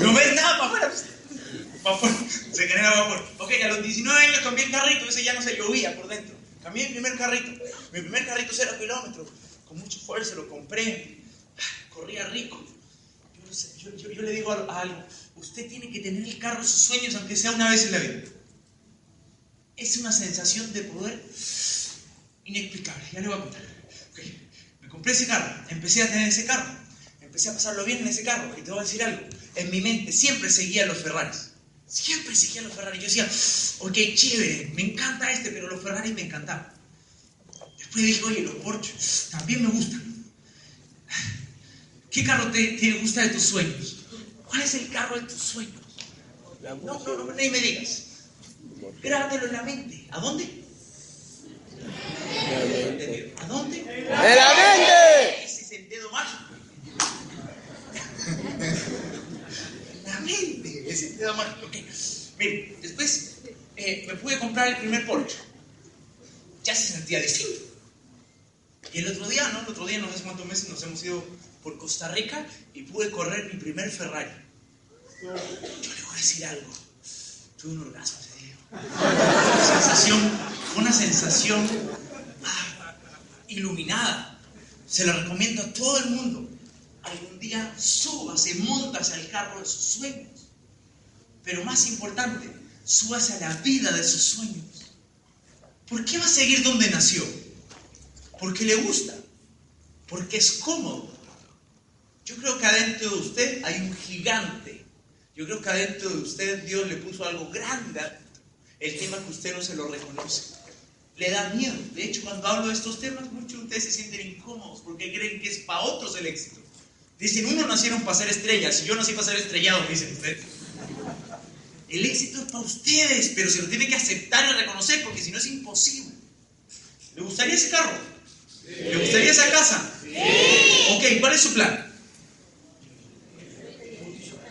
No ves nada para afuera. pues. Vapor, se genera vapor. Ok, a los 19 años cambié el carrito, ese ya no se llovía por dentro. Cambié el primer carrito. Mi primer carrito, cero kilómetros. Con mucho esfuerzo lo compré. Corría rico. Yo, le digo a- a. Usted tiene que tener el carro de sus sueños, aunque sea una vez en la vida. Es una sensación de poder inexplicable. Ya le voy a contar. Me compré ese carro, empecé a tener ese carro, empecé a pasarlo bien en ese carro. Y te voy a decir algo: en mi mente siempre seguía los Ferraris. Siempre seguía los Ferraris. Yo decía, ok, chévere, me encanta este, pero los Ferraris me encantaban. Después dije, oye, los Porsche también me gustan. ¿Qué carro te, te gusta de tus sueños? ¿Cuál es el carro de tus sueños? No, no, no, ni me digas. Grábatelo en la mente. ¿A dónde? ¿A dónde? ¡En la mente! Ese es el dedo mágico. La mente, ese es el dedo mágico. Ok. Mire, después eh, me pude comprar el primer Porsche. Ya se sentía distinto. Y el otro día, ¿no? El otro día, no sé cuántos meses, nos hemos ido por Costa Rica y pude correr mi primer Ferrari. Yo le voy a decir algo. Tuve un orgasmo ese día. Una sensación, una sensación ah, iluminada. Se lo recomiendo a todo el mundo. Algún día súbase, montase al carro de sus sueños. Pero más importante, súbase a la vida de sus sueños. ¿Por qué va a seguir donde nació? Porque le gusta. Porque es cómodo. Yo creo que adentro de usted hay un gigante. Yo creo que adentro de usted Dios le puso algo grande. adentro. El tema que usted no se lo reconoce. Le da miedo. De hecho, cuando hablo de estos temas, muchos de ustedes se sienten incómodos porque creen que es para otros el éxito. Dicen, unos nacieron para ser estrellas y yo nací para ser estrellado, dicen ustedes. El éxito es para ustedes, pero se lo tiene que aceptar y reconocer porque si no es imposible. ¿Le gustaría ese carro? ¿Le gustaría esa casa? Ok, ¿cuál es su plan?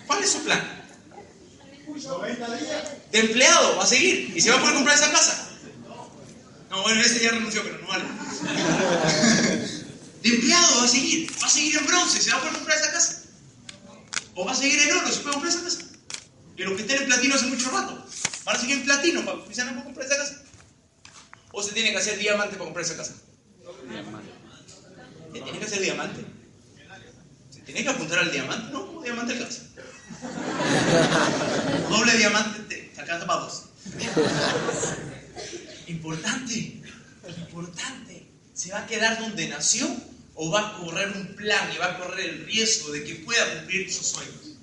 ¿Cuál es su plan? De empleado, va a seguir. ¿Y se va a poder comprar esa casa? No, bueno, ese ya renunció, pero no vale. De empleado va a seguir. Va a seguir en bronce. ¿Se va a poder comprar esa casa? ¿O va a seguir en oro? ¿Se puede comprar esa casa? Y los que estén en platino hace mucho rato. ¿Van a seguir en platino para que no comprar esa casa? ¿O se tiene que hacer diamante para comprar esa casa? ¿Se tiene que hacer diamante? ¿Se tiene que apuntar al diamante? No, diamante alcanza. Doble diamante te alcanza para dos. Importante, importante. ¿Se va a quedar donde nació o va a correr un plan y va a correr el riesgo de que pueda cumplir sus sueños?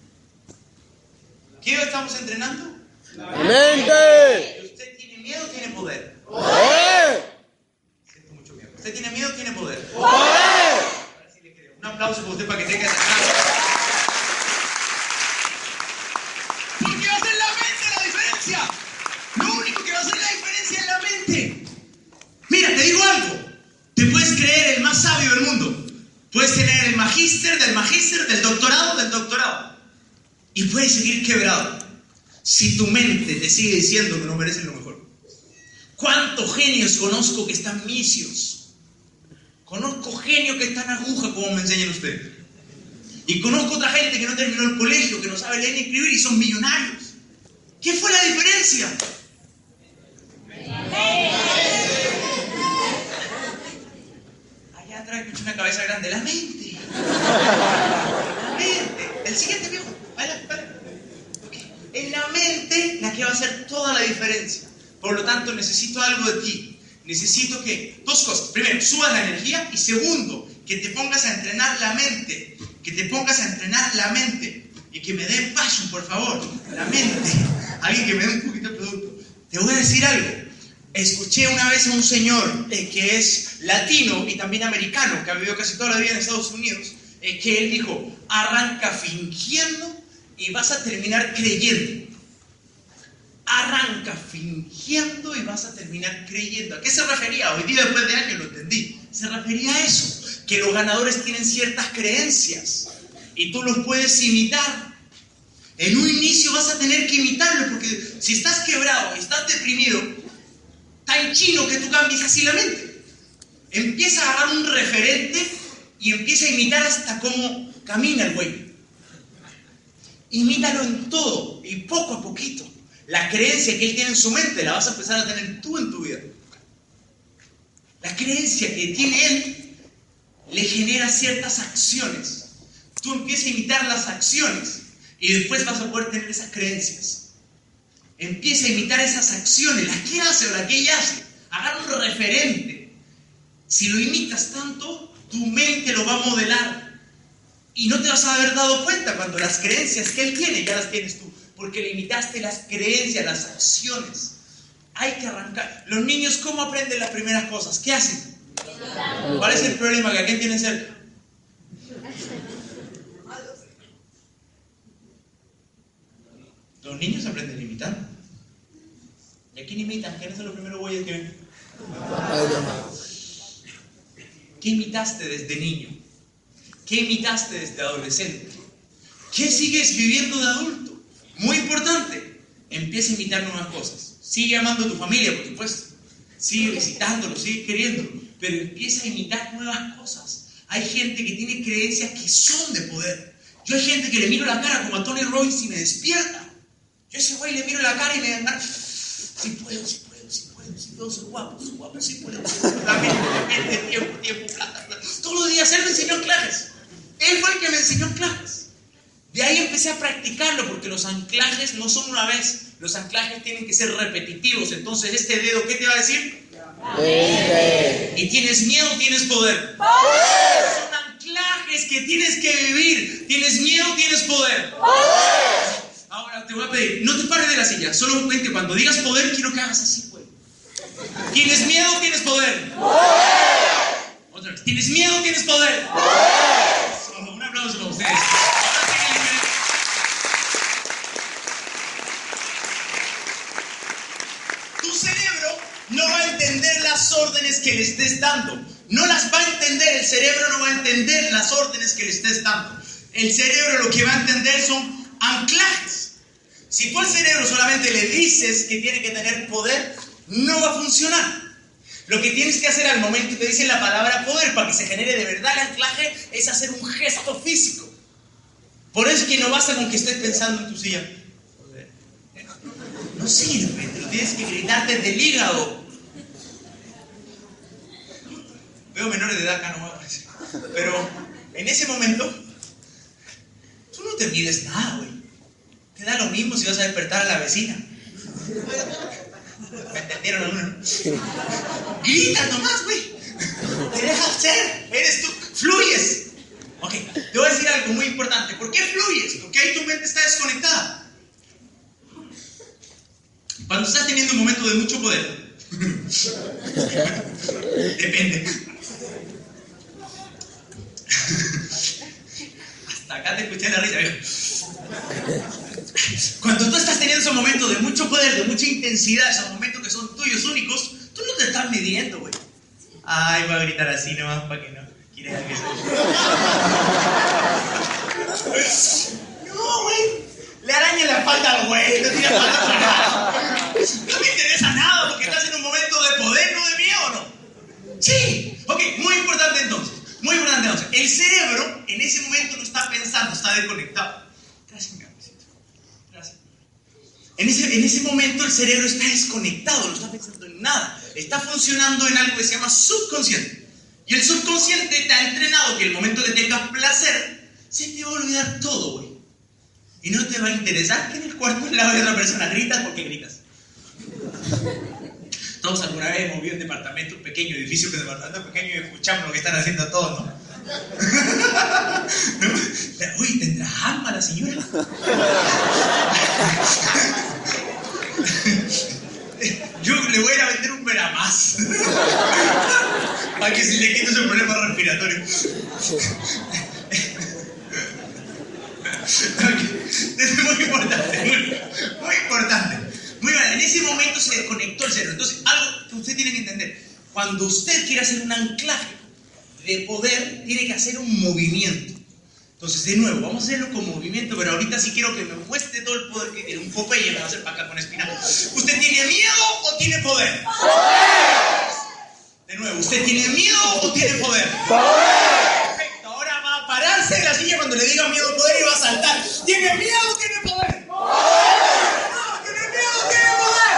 ¿Qué estamos entrenando? La mente. ¿Usted tiene miedo o tiene poder? Poder. Siento mucho miedo. ¿Usted tiene miedo o tiene poder? Poder. Ahora sí le creo. Un aplauso para usted para que tenga esa del magíster, del doctorado del doctorado. Y puedes seguir quebrado. Si tu mente te sigue diciendo que no mereces lo mejor. ¿Cuántos genios conozco que están misios? Conozco genios que están aguja, como me enseñan ustedes. Y conozco otra gente que no terminó el colegio, que no sabe leer ni escribir y son millonarios. ¿Qué fue la diferencia? Allá atrás escucho una cabeza grande. La mente. El siguiente viejo. En la mente la que va a hacer toda la diferencia. Por lo tanto, necesito algo de ti. Necesito que, dos cosas. Primero, subas la energía. Y segundo, que te pongas a entrenar la mente. Que te pongas a entrenar la mente. Y que me den paso, por favor. La mente. Alguien que me dé un poquito de producto. Te voy a decir algo. Escuché una vez a un señor eh, que es latino y también americano, que ha vivido casi toda la vida en Estados Unidos, eh, que él dijo, arranca fingiendo y vas a terminar creyendo. Arranca fingiendo y vas a terminar creyendo. ¿A qué se refería? Hoy día después de años lo entendí. Se refería a eso, que los ganadores tienen ciertas creencias y tú los puedes imitar. En un inicio vas a tener que imitarlo porque si estás quebrado y estás deprimido, tan chino que tú cambies así la mente. Empieza a agarrar un referente y empieza a imitar hasta cómo camina el güey. Imítalo en todo y poco a poquito. La creencia que él tiene en su mente la vas a empezar a tener tú en tu vida. La creencia que tiene él le genera ciertas acciones. Tú empiezas a imitar las acciones y después vas a poder tener esas creencias. Empieza a imitar esas acciones, las que hace o las que ella hace. Agarra un referente. Si lo imitas tanto, tu mente lo va a modelar. Y no te vas a haber dado cuenta cuando las creencias que él tiene ya las tienes tú. Porque le imitaste las creencias, las acciones. Hay que arrancar. Los niños, ¿cómo aprenden las primeras cosas? ¿Qué hacen? ¿Cuál es el problema que aquí tienen cerca? Los niños aprenden imitando. ¿Y a quién imitan? ¿Quiénes son los primeros güeyes que ven? ¿Qué imitaste desde niño? ¿Qué imitaste desde adolescente? ¿Qué sigues viviendo de adulto? Muy importante, empieza a imitar nuevas cosas. Sigue amando a tu familia, por supuesto. Sigue visitándolo, sigue queriéndolo. Pero empieza a imitar nuevas cosas. Hay gente que tiene creencias que son de poder. Yo hay gente que le miro la cara como a Tony Robbins y me despierta. Yo ese güey le miro la cara y me dan si puedo, si puedo, si puedo, si puedo, soy guapo, soy guapo, si puedo, si puedo. Mente, tiempo, tiempo, plata, plata. Todos los días él me enseñó anclajes. Él fue el que me enseñó anclajes. De ahí empecé a practicarlo porque los anclajes no son una vez, los anclajes tienen que ser repetitivos. Entonces, este dedo, ¿qué te va a decir? Y tienes miedo, tienes poder. Poder. Son anclajes que tienes que vivir. Tienes miedo, tienes poder. Poder. Ahora te voy a pedir, no te pares de la silla, solo vente cuando digas poder, quiero que hagas así, güey. ¿Tienes miedo? ¿Tienes poder? Poder. Otra vez, ¿tienes miedo? ¿Tienes poder? Poder. Solo un aplauso para ustedes. Tu cerebro no va a entender las órdenes que le estés dando. No las va a entender, el cerebro no va a entender las órdenes que le estés dando. El cerebro lo que va a entender son anclajes. Si tú al cerebro solamente le dices que tiene que tener poder, no va a funcionar. Lo que tienes que hacer al momento que dice la palabra poder para que se genere de verdad el anclaje es hacer un gesto físico. Por eso es que no basta con que estés pensando en tu silla. No sirve, te lo tienes que gritar desde el hígado. Veo menores de edad acá, no me Pero en ese momento, tú no te mides nada, güey. Te da lo mismo si vas a despertar a la vecina. ¿Me entendieron algunos? Grita nomás, güey. Te dejas ser. Eres tú. Fluyes. Ok, te voy a decir algo muy importante. ¿Por qué fluyes? Porque ahí tu mente está desconectada. Cuando estás teniendo un momento de mucho poder. Depende. Hasta acá te escuché la risa. Cuando tú estás teniendo esos momentos de mucho poder, de mucha intensidad, esos momentos que son tuyos únicos, tú no te estás midiendo, güey. Ay, voy a gritar así nomás para que no. ¿Quieres que No, güey. Le araña la espalda al güey, no tiene nada. No me interesa nada porque estás en un momento de poder, no de miedo, ¿no? Sí. Ok, muy importante entonces. Muy importante entonces. El cerebro en ese momento no está pensando, está desconectado. Gracias, mi amorcito. Gracias. En ese, en ese momento el cerebro está desconectado, no está pensando en nada. Está funcionando en algo que se llama subconsciente. Y el subconsciente te ha entrenado que el momento que tengas placer, se te va a olvidar todo, güey. Y no te va a interesar que en el cuarto al lado de otra persona gritas porque gritas. Todos alguna vez hemos visto un departamento pequeño, edificio que departamento pequeño y escuchamos lo que están haciendo todos, ¿no? Uy, ¿tendrá alma la señora? Yo le voy a ir a vender un veramás. Para que se le quite su problema respiratorio. Es muy importante, muy, importante. Muy bien, en ese momento se desconectó el cerebro. Entonces, algo que usted tiene que entender. Cuando usted quiere hacer un anclaje de poder, tiene que hacer un movimiento. Entonces, de nuevo, vamos a hacerlo con movimiento, pero ahorita sí quiero que me muestre todo el poder que tiene. Un Popeye me va a hacer para acá con espinaca. ¿Usted tiene miedo o tiene poder? ¡Poder! De nuevo, ¿usted tiene miedo o tiene poder? ¡Poder! pararse en la silla cuando le diga miedo poder y va a saltar. ¿Tiene miedo o tiene poder? ¡Poder! No, ¿tiene miedo o tiene poder?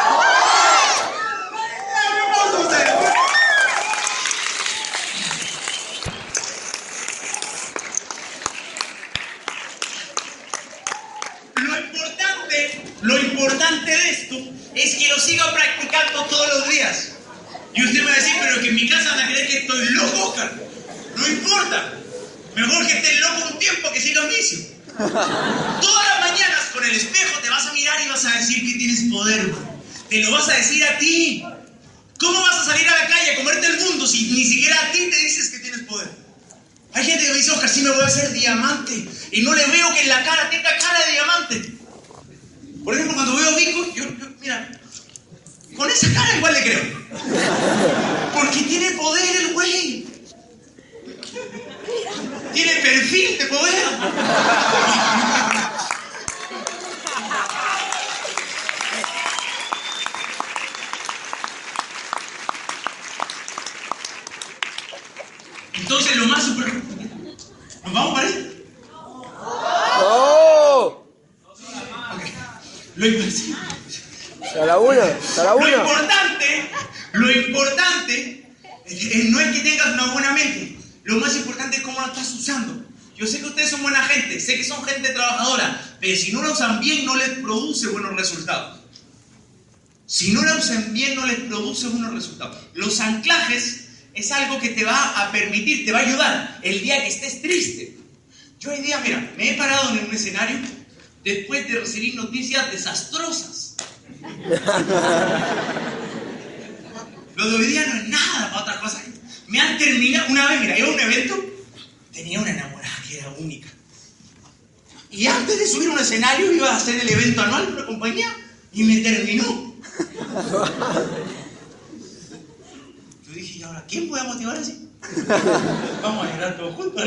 Lo importante, lo importante de esto es que lo siga practicando todos los días. Y usted me va a decir, pero que en mi casa van a creer que estoy loco, Oscar. No importa. Mejor que estés loco un tiempo que sigas vicio. Todas las mañanas con el espejo te vas a mirar y vas a decir que tienes poder. Te lo vas a decir a ti. ¿Cómo vas a salir a la calle a comerte el mundo si ni siquiera a ti te dices que tienes poder? Hay gente que me dice, Oscar, sí me voy a hacer diamante. Y no le veo que en la cara tenga cara de diamante. Por ejemplo, cuando veo a Vico, yo, mira, con esa cara igual le creo. Porque tiene poder el güey tiene perfil de poder. Entonces lo más super... ¿Nos vamos para ahí? ¡No! Lo, la una, la una. lo importante, lo importante no es que tengas una buena mente, lo más importante es cómo la estás usando. Yo sé que ustedes son buena gente, sé que son gente trabajadora, pero si no la usan bien no les produce buenos resultados. Si no la usan bien no les produce buenos resultados. Los anclajes es algo que te va a permitir, te va a ayudar el día que estés triste. Yo hoy día, mira, me he parado en un escenario después de recibir noticias desastrosas. Lo de hoy día no es nada para otra cosa me han terminado, una vez, mira, iba a un evento, tenía una enamorada que era única. Y antes de subir a un escenario iba a hacer el evento anual de una compañía y me terminó. Yo dije, ¿y ahora quién puede motivar así? Vamos a llorar todos juntos.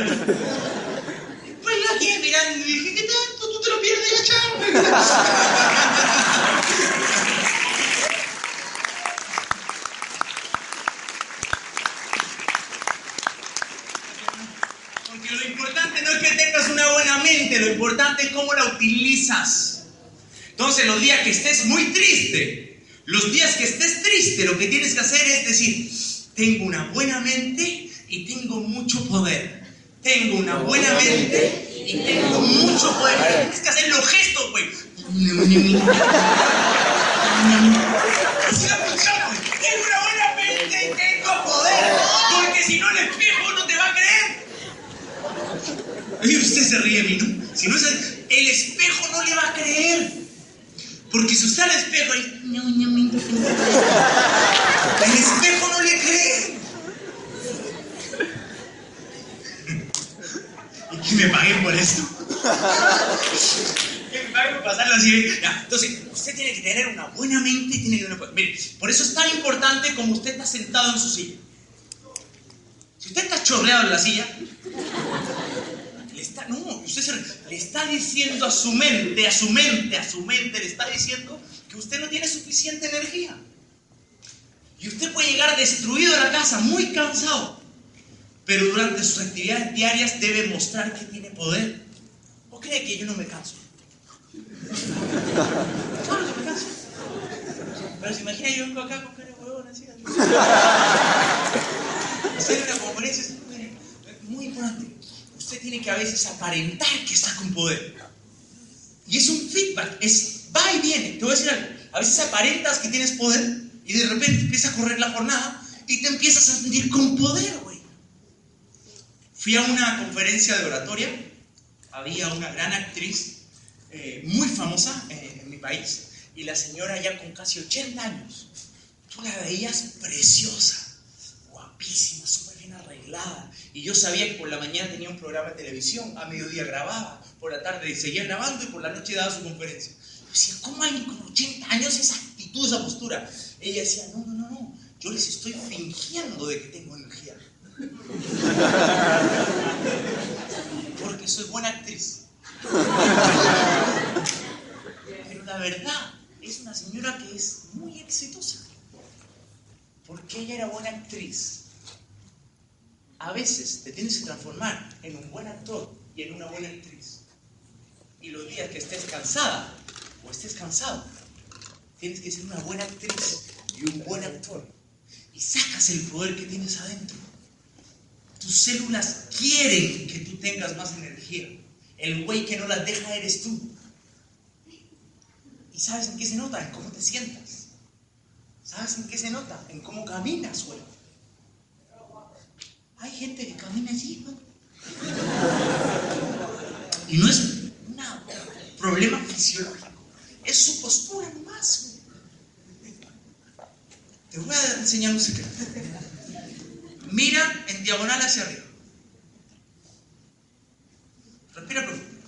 Pues la que mirando y dije, ¿qué tanto? Tú te lo pierdes chao. Porque lo importante no es que tengas una buena mente, lo importante cómo la utilizas. Entonces, los días que estés muy triste, los días que estés triste, lo que tienes que hacer es decir, tengo una buena mente y tengo mucho poder. Tengo una buena mente y tengo mucho poder. Tienes que hacer los gestos, güey. Tengo una buena mente y tengo poder. Porque si no, el espejo no te va a creer. Usted se ríe de mí, ¿no? Si no es el, espejo no le va a creer. Porque si usted al espejo y... El espejo no le cree. Y que me paguen por esto. Que me paguen por pasarlo así. Ya, Entonces, usted tiene que tener una buena mente y tiene que tener una... Mire, por eso es tan importante como usted está sentado en su silla. Si usted está chorreado en la silla, no, usted se- le está diciendo a su mente, a su mente, a su mente, le está diciendo que usted no tiene suficiente energía. Y usted puede llegar destruido a la casa, muy cansado, pero durante sus actividades diarias debe mostrar que tiene poder. ¿O cree que yo no me canso? Claro que me canso. Pero se imagina yo vengo acá con cara de huevón así. Hacer una conferencia muy importante. Usted tiene que a veces aparentar que está con poder. Y es un feedback, es va y viene. Te voy a decir algo. A veces aparentas que tienes poder y de repente empieza a correr la jornada y te empiezas a sentir con poder, güey. Fui a una conferencia de oratoria. Había una gran actriz eh, muy famosa eh, en mi país y la señora ya con casi 80 años. Tú la veías preciosa, guapísima, súper bien arreglada. Y yo sabía que por la mañana tenía un programa de televisión, a mediodía grababa, por la tarde seguía grabando y por la noche daba su conferencia. Yo decía, ¿cómo alguien con 80 años esa actitud, esa postura? Ella decía, no, no, no, no, yo les estoy fingiendo de que tengo energía. Porque soy buena actriz. Pero la verdad, es una señora que es muy exitosa. Porque ella era buena actriz. A veces te tienes que transformar en un buen actor y en una buena actriz. Y los días que estés cansada o estés cansado, tienes que ser una buena actriz y un buen actor. Y sacas el poder que tienes adentro. Tus células quieren que tú tengas más energía. El güey que no las deja eres tú. ¿Y sabes en qué se nota? En cómo te sientas. ¿Sabes en qué se nota? En cómo caminas, güey. Hay gente que camina así, güey. Y no es un problema fisiológico. Es su postura nomás. Te voy a enseñar un secreto. Mira en diagonal hacia arriba. Respira profundo.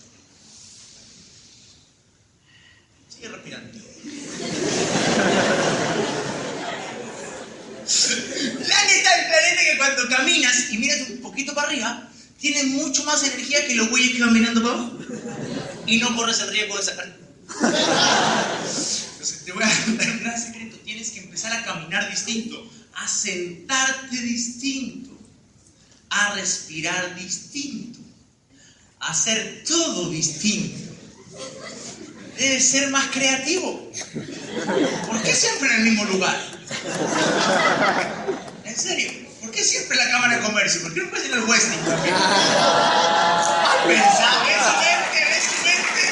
Sigue respirando. La neta del planeta que cuando caminas y miras un poquito para arriba, tienes mucho energía que los güeyes que van mirando para. Y no corres el riesgo de sacar. Entonces te voy a dar un gran secreto. Tienes que empezar a caminar distinto, a sentarte distinto, a respirar distinto, a hacer todo distinto. Debes ser más creativo. ¿Por qué siempre en el mismo lugar? ¿En serio? ¿Por qué siempre en la Cámara de Comercio? ¿Por qué no puedes ir al Westin también? ¿Has pensado eso, mente? ¿Ves tu mente?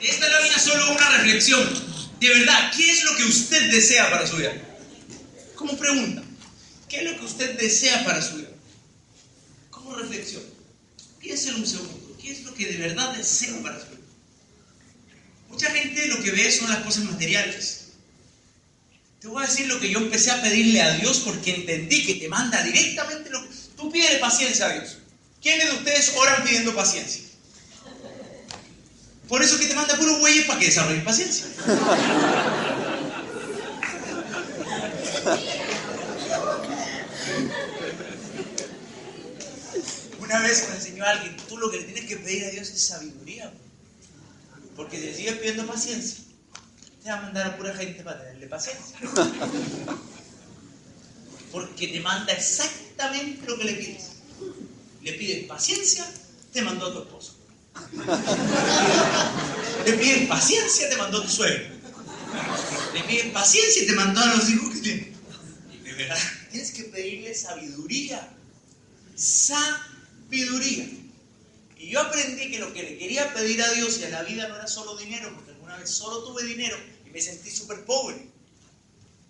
Esta lámina solo una reflexión. De verdad, ¿qué es lo que usted desea para su vida? Como pregunta, ¿qué es lo que usted desea para su vida? Como reflexión. Piénselo un segundo. ¿Qué es lo que de verdad desea para su vida? Mucha gente lo que ve son las cosas materiales. Te voy a decir lo que yo empecé a pedirle a Dios porque entendí que te manda directamente lo que... Tú pídele paciencia a Dios. ¿Quiénes de ustedes oran pidiendo paciencia? Por eso que te manda puros güeyes para que desarrolles paciencia. Una vez me enseñó alguien, tú lo que le tienes que pedir a Dios es sabiduría. Porque si sigues pidiendo paciencia, te va a mandar a pura gente para tenerle paciencia. Porque te manda exactamente lo que le pides. Le pides paciencia, te mandó a tu esposo. Le pides paciencia, te mandó a tu suegro. Le pides paciencia y te mandó a los hijos que tienen. De verdad, tienes que pedirle sabiduría. Sabiduría. Y yo aprendí que lo que le quería pedir a Dios y a la vida no era solo dinero, porque alguna vez solo tuve dinero y me sentí súper pobre.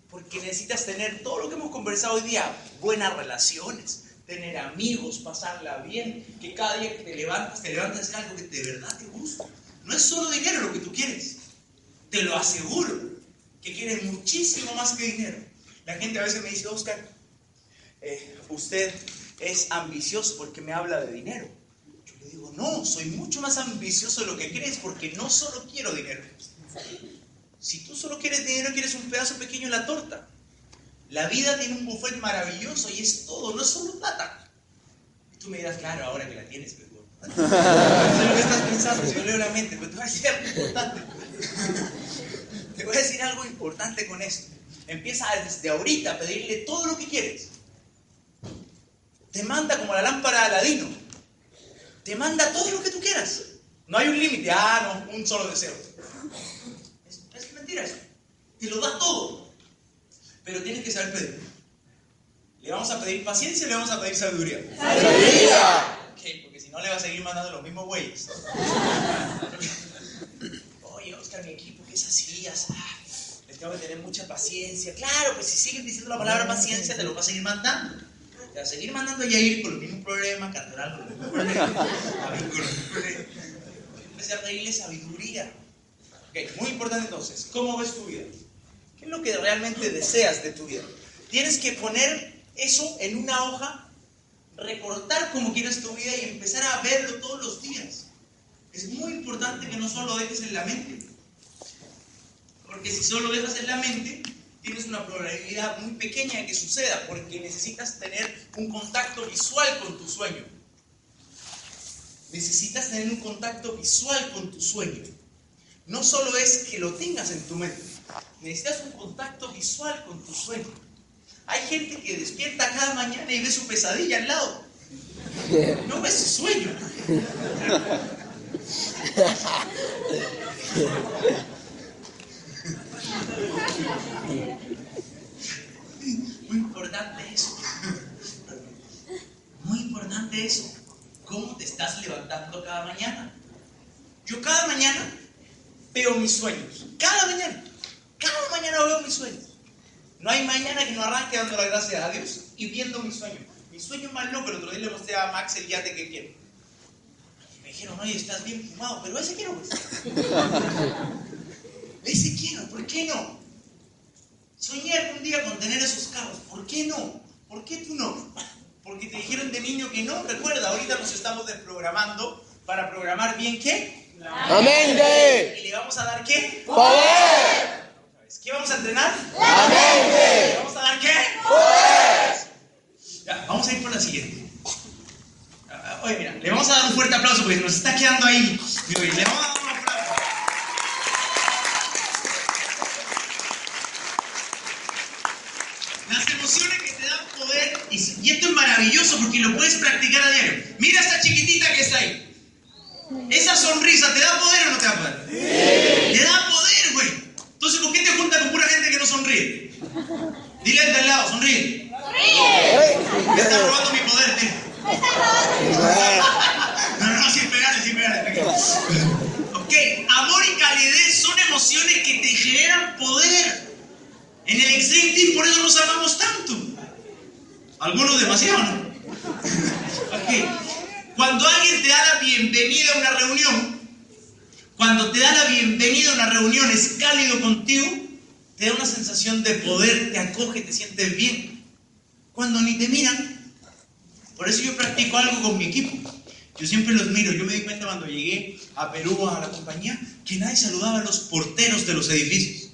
Porque necesitas tener todo lo que hemos conversado hoy día, buenas relaciones, tener amigos, pasarla bien, que cada día que te levantas, te levantas algo que de verdad te gusta. No es solo dinero lo que tú quieres, te lo aseguro, que quieres muchísimo más que dinero. La gente a veces me dice, Oscar, eh, usted es ambicioso porque me habla de dinero. Yo le digo, no, soy mucho más ambicioso de lo que crees porque no solo quiero dinero. Si tú solo quieres dinero, quieres un pedazo pequeño en la torta. La vida tiene un buffet maravilloso y es todo, no es solo plata. Y tú me dirás, claro, ahora que la tienes, pero no sé lo que estás pensando, si yo leo la mente, pero te voy a decir algo importante. te voy a decir algo importante con esto. Empieza desde ahorita a pedirle todo lo que quieres. Te manda como la lámpara de Aladino. Te manda todo lo que tú quieras. No hay un límite. Ah, no, un solo deseo. Es, es mentira eso. Te lo da todo. Pero tienes que saber pedir. ¿Le vamos a pedir paciencia o le vamos a pedir sabiduría? ¡Sabiduría! Ok, porque si no le va a seguir mandando los mismos güeyes. Oye, Oscar, mi equipo, ¿qué es así? Sabes. Les tengo que tener mucha paciencia. Claro, pues si siguen diciendo la palabra paciencia, te lo va a seguir mandando. Te va a seguir mandando a Yair con los mismos problemas, Cantoral con los mismos problemas, David con los mismos problemas. Empecé a pedirle sabiduría. Ok, muy importante entonces, ¿cómo ves tu vida? ¿Qué es lo que realmente deseas de tu vida? Tienes que poner eso en una hoja, recortar cómo quieres tu vida y empezar a verlo todos los días. Es muy importante que no solo dejes en la mente. Porque si solo dejas en la mente, tienes una probabilidad muy pequeña de que suceda, porque necesitas tener un contacto visual con tu sueño. Necesitas tener un contacto visual con tu sueño. No solo es que lo tengas en tu mente, necesitas un contacto visual con tu sueño. Hay gente que despierta cada mañana y ve su pesadilla al lado. No ve su sueño. Muy importante eso. Muy importante eso. ¿Cómo te estás levantando cada mañana? Yo cada mañana veo mis sueños. Cada mañana. Cada mañana veo mis sueños. No hay mañana que no arranque dando la gracia a Dios y viendo mis sueños. Mi sueño más loco, el otro día le mostré a Max el yate que quiero. Me dijeron, oye, estás bien fumado, pero ese quiero. Pues. Ese quiero, ¿por qué no? Soñé algún día con tener esos carros, ¿por qué no? ¿Por qué tú no? Porque te dijeron de niño que no. Recuerda, ahorita nos estamos desprogramando para programar bien qué. ¡Amén! ¿Y le vamos a dar qué? ¡Poder! ¿Qué vamos a entrenar? ¡La mente! ¿Le vamos a dar qué? ¡Poder! Ya, vamos a ir por la siguiente. Ah, Oye, mira, le vamos a dar un fuerte aplauso porque nos está quedando ahí. Digo, y Le vamos a dar un aplauso. Las emociones que te dan poder, y, si- y esto es porque lo puedes practicar a diario. Mira esa chiquitita que está ahí. Esa sonrisa, ¿te da poder o no te da poder? Te da poder, güey. Entonces, ¿por qué te juntas con pura gente que no sonríe? Dile al de al lado, sonríe. Me está robando mi poder, tío. No, no, sin pegarle, sin pegarle. Ok, amor y calidez son emociones que te generan poder. En el Extreme Team por eso nos amamos tanto. Algunos demasiado, ¿no? Ok. Cuando alguien te da la bienvenida a una reunión, cuando te da la bienvenida a una reunión, es cálido contigo, te da una sensación de poder, te acoge, te sientes bien. Cuando ni te miran, por eso yo practico algo con mi equipo. Yo siempre los miro. Yo me di cuenta cuando llegué a Perú, a la compañía, que nadie saludaba a los porteros de los edificios.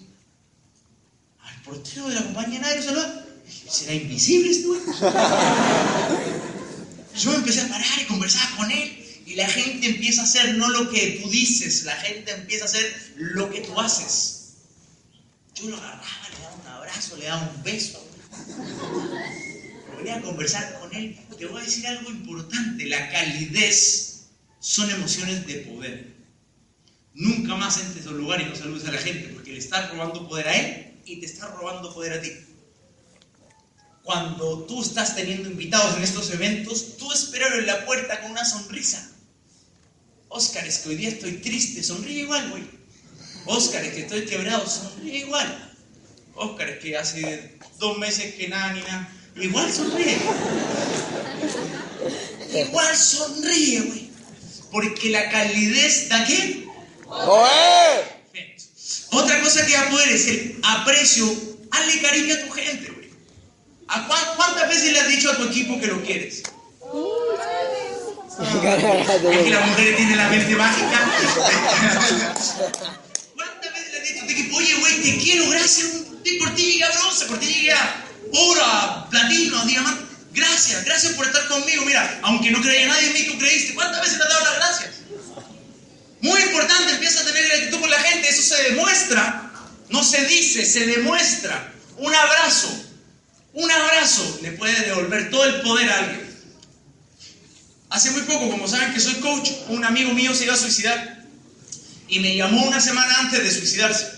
Al portero de la compañía nadie lo saludaba. ¿Será invisible este? Yo empecé a parar y conversaba con él. Y la gente empieza a hacer no lo que tú dices, la gente empieza a hacer lo que tú haces. Yo lo agarraba, le daba un abrazo, le daba un beso. Venía a conversar con él. Te voy a decir algo importante. La calidez son emociones de poder. Nunca más entres a un lugar y no saludes a la gente porque le estás robando poder a él y te está robando poder a ti. Cuando tú estás teniendo invitados en estos eventos, tú espéralo en la puerta con una sonrisa. Oscar, es que hoy día estoy triste, sonríe igual, güey. Oscar, es que estoy quebrado, sonríe igual. Oscar, es que hace dos meses que nada ni nada. Igual sonríe. Igual sonríe, güey. Porque la calidez da qué? Otra cosa que va a poder es el aprecio. Hazle cariño a tu gente. ¿A ¿Cuántas veces le has dicho a tu equipo que lo quieres? Es que las mujeres tienen la mente mágica. ¿Cuántas veces le has dicho a tu equipo, oye, güey, te quiero, gracias por ti llega bronce, por ti llega oro, platino, diamante. Gracias, gracias por estar conmigo. Mira, aunque no creía nadie en mí, tú creíste. ¿Cuántas veces te has dado las gracias? Muy importante, empieza a tener gratitud con la gente. Eso se demuestra, no se dice, se demuestra. Un abrazo, un abrazo le puede devolver todo el poder a alguien. Hace muy poco, como saben que soy coach, un amigo mío se iba a suicidar y me llamó una semana antes de suicidarse.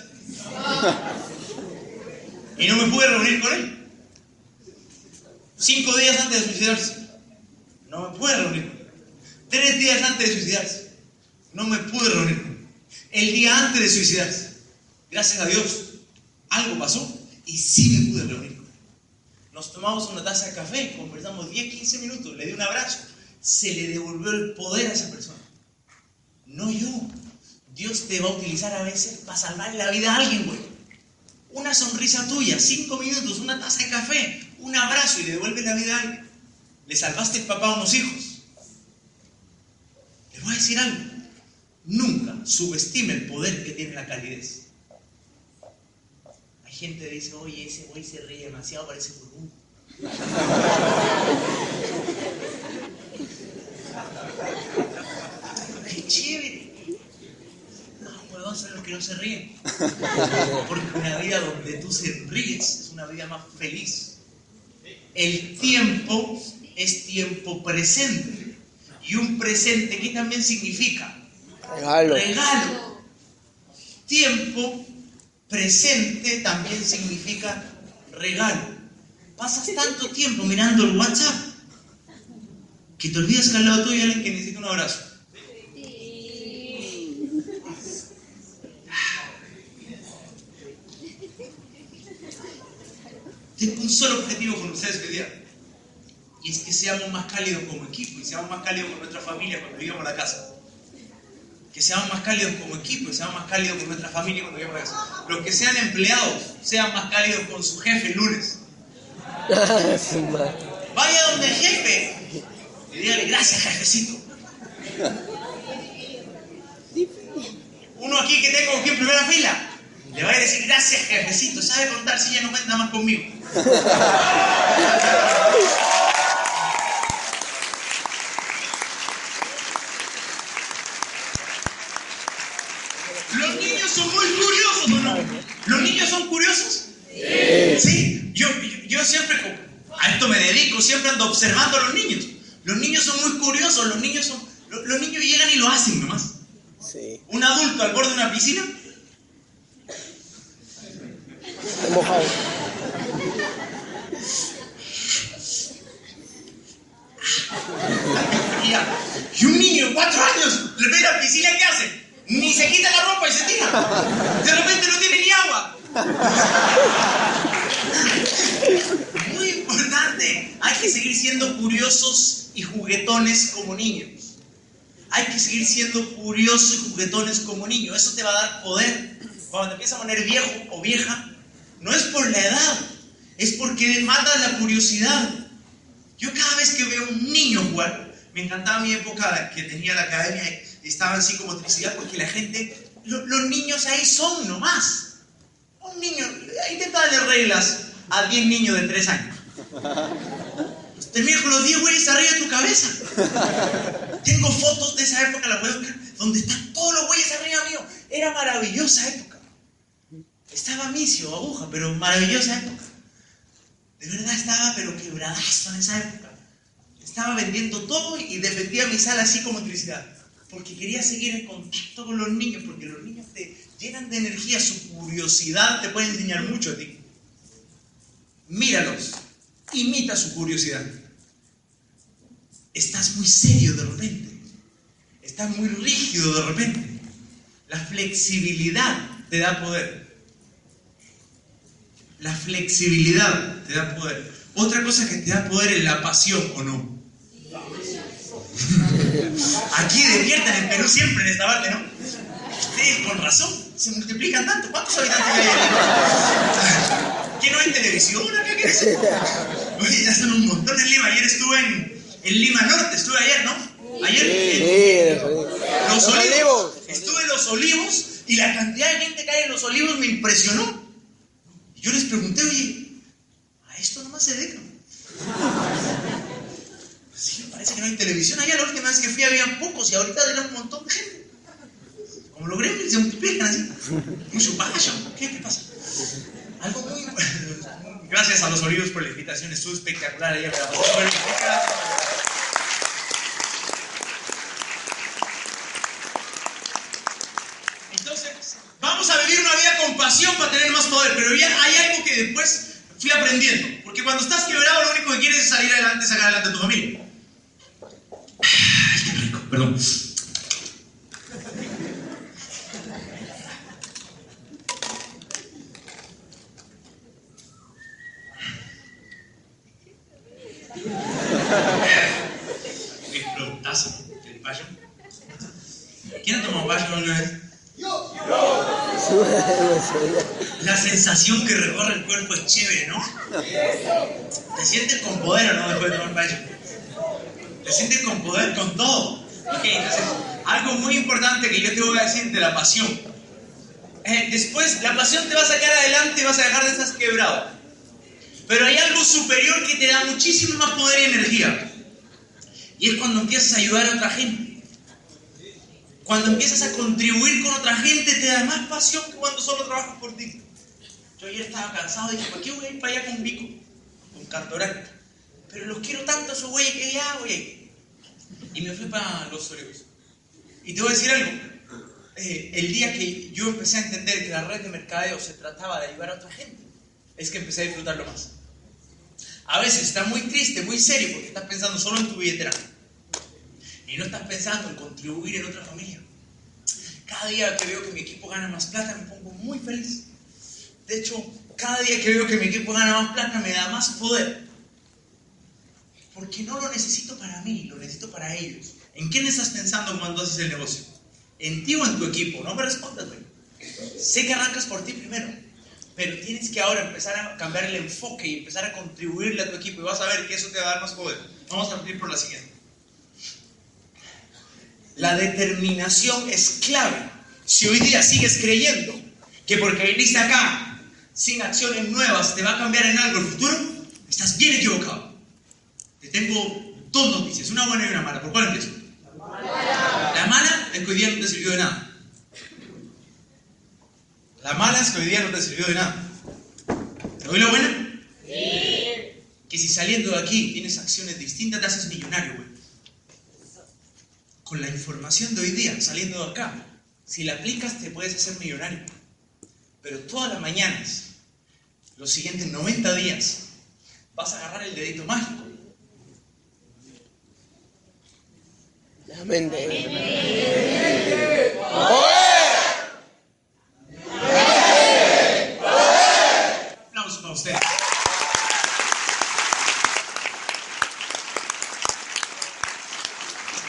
Y no me pude reunir con él. Cinco días antes de suicidarse. No me pude reunir. Tres días antes de suicidarse. No me pude reunir. El día antes de suicidarse. Gracias a Dios. Algo pasó y sí me pude reunir. Nos tomamos una taza de café, conversamos 10, 15 minutos, le di un abrazo. Se le devolvió el poder a esa persona. No yo. Dios te va a utilizar a veces para salvar la vida a alguien, güey. Una sonrisa tuya, cinco minutos, una taza de café, un abrazo y le devuelve la vida a alguien. Le salvaste el papá a unos hijos. Le voy a decir algo. Nunca subestime el poder que tiene la calidez. Gente dice, oye, ese güey se ríe demasiado, parece burbujo. Qué chévere son los que no se ríen. Porque una vida donde tú se ríes es una vida más feliz. El tiempo es tiempo presente. Y un presente, ¿qué también significa? Regalo. Regalo. Tiempo presente también significa regalo. Pasas tanto tiempo mirando el WhatsApp que te olvidas que al lado tuyo hay alguien que necesita un abrazo. Tengo un solo objetivo con ustedes hoy día. Y es que seamos más cálidos como equipo y seamos más cálidos con nuestra familia cuando llegamos a la casa. Que seamos más cálidos como equipo y seamos más cálidos con nuestra familia cuando llegamos a casa. Los que sean empleados sean más cálidos con su jefe el lunes. Vaya donde el jefe y dígale gracias jefecito. Uno aquí que tengo aquí en primera fila le va a decir gracias jefecito, sabe contar si ya no cuenta más conmigo. Los niños son muy curiosos, ¿o no? ¿Los niños son curiosos? Sí. Yo, yo, siempre, a esto me dedico, siempre ando observando a los niños. Los niños son muy curiosos, los niños son, los, niños llegan y lo hacen nomás. Sí. Un adulto al borde de una piscina mojado. Y un niño de cuatro años le ve la piscina, ¿qué hace? Ni se quita la ropa y se tira. De repente no tiene ni agua. Muy importante. Hay que seguir siendo curiosos y como niños. Hay que seguir siendo curiosos y juguetones como niños. Eso te va a dar poder. Cuando te empiezas a poner viejo o vieja, no es por la edad, es porque mata la curiosidad. Yo cada vez que veo un niño jugar, me encantaba mi época que tenía la academia y estaba así como tricidad porque la gente, los niños ahí son nomás. Un niño, intenta darle reglas a 10 niños de 3 años. Con los 10 güeyes arriba de tu cabeza. Tengo fotos de esa época, la donde están todos los güeyes arriba mío. Era maravillosa época. Estaba misio, aguja, pero maravillosa época. De verdad estaba, pero quebradazo en esa época. Estaba vendiendo todo y defendía mi sala así como electricidad. Porque quería seguir en contacto con los niños, porque los niños te llenan de energía, su curiosidad te puede enseñar mucho a ti. Míralos, imita su curiosidad. Estás muy serio de repente, estás muy rígido de repente. La flexibilidad te da poder. La flexibilidad te da poder. Otra cosa que te da poder es la pasión o no. Aquí despiertan en Perú siempre en esta parte, ¿no? Ustedes con razón se multiplican tanto. ¿Cuántos habitantes hay ¿Quién no hay televisión acá? ¿Qué es? Oye, ya son un montón en Lima. Ayer estuve en, en Lima Norte, estuve ayer, ¿no? Ayer en, Los Olivos. Estuve en Los Olivos y la cantidad de gente que hay en Los Olivos me impresionó. Y yo les pregunté, oye, a esto nomás se dedican. Sí, me parece que no hay televisión. Allá la última vez que fui había pocos y ahorita hay un montón de gente. Como los gremlins se multiplican así. Mucho vaya. ¿Qué, ¿Qué pasa? Algo muy... Gracias a los olivos por la invitación. Estuvo espectacular. Entonces, vamos a vivir una vida con pasión para tener más poder. Pero ya hay algo que después fui aprendiendo. Porque cuando estás quebrado, lo único que quieres es salir adelante, sacar adelante a tu familia. Ay, qué rico, perdón. Productazo, el passion. ¿Quién ha tomado passion alguna vez? La sensación que recorre el cuerpo es chévere, ¿no? Te sientes con poder o no después de tomar passion. Te sientes con poder con todo. Ok, entonces, algo muy importante que yo te voy a decir de la pasión. Eh, después, la pasión te va a sacar adelante y vas a dejar de estar quebrado. Pero hay algo superior que te da muchísimo más poder y energía. Y es cuando empiezas a ayudar a otra gente. Cuando empiezas a contribuir con otra gente, te da más pasión que cuando solo trabajas por ti. Yo ayer estaba cansado y dije, ¿para qué voy a ir para allá con Vico? Con Cartorante. Pero los quiero tanto a esos güeyes que ya voy a ir. Y me fui para los Olivos. Y te voy a decir algo. Eh, el día que yo empecé a entender que la red de mercadeo se trataba de ayudar a otra gente, es que empecé a disfrutarlo más. A veces estás muy triste, muy serio, porque estás pensando solo en tu billetera. Y no estás pensando en contribuir en otra familia. Cada día que veo que mi equipo gana más plata, me pongo muy feliz. De hecho, cada día que veo que mi equipo gana más plata, me da más poder. Porque no lo necesito para mí, lo necesito para ellos. ¿En quién estás pensando cuando haces el negocio? ¿En ti o en tu equipo? No me respondas, güey. Sé que arrancas por ti primero, pero tienes que ahora empezar a cambiar el enfoque y empezar a contribuirle a tu equipo y vas a ver que eso te va a dar más poder. Vamos a ir por la siguiente. La determinación es clave. Si hoy día sigues creyendo que porque viniste acá sin acciones nuevas te va a cambiar en algo el futuro, estás bien equivocado. Te tengo dos noticias, una buena y una mala. ¿Por cuál empiezo? La mala es que hoy día no te sirvió de nada. La mala es que hoy día no te sirvió de nada. ¿Te doy la buena? Sí. Que si saliendo de aquí tienes acciones distintas, te haces millonario, güey. Con la información de hoy día, saliendo de acá, si la aplicas te puedes hacer millonario. Pero todas las mañanas, los siguientes 90 días, vas a agarrar el dedito mágico. La mente para ustedes.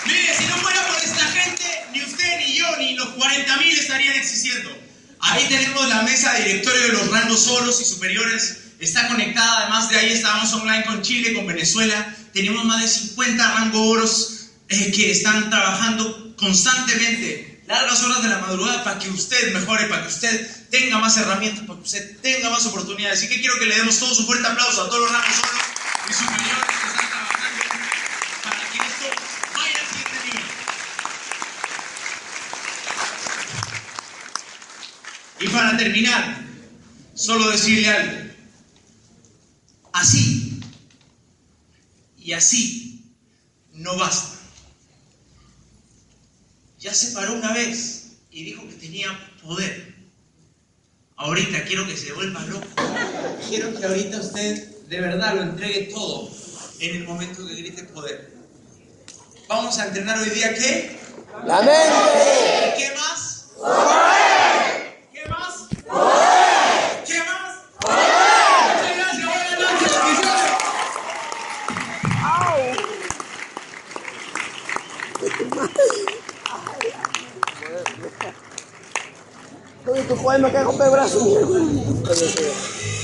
Mire, si no fuera por esta gente, ni usted, ni yo, ni los 40.000 estarían existiendo. Ahí tenemos la mesa de directorio de los rangos oros y superiores. Está conectada, además de ahí estábamos online con Chile, con Venezuela. Tenemos más de 50 rangos oros eh, que están trabajando constantemente, largas horas de la madrugada, para que usted mejore, para que usted tenga más herramientas, para que usted tenga más oportunidades. Así que quiero que le demos todos un fuerte aplauso a todos los rangos oros y superiores que están trabajando para que esto vaya al siguiente nivel. Y para terminar, solo decirle algo. Así y así no basta. Ya se paró una vez y dijo que tenía poder. Ahorita quiero que se vuelva loco. Quiero que ahorita usted de verdad lo entregue todo en el momento que grite poder. Vamos a entrenar hoy día qué? La mente. ¿Qué más? ¿Qué más? ¿Qué más? Muchas gracias, buenas noches, bendiciones. Poema que rompe el.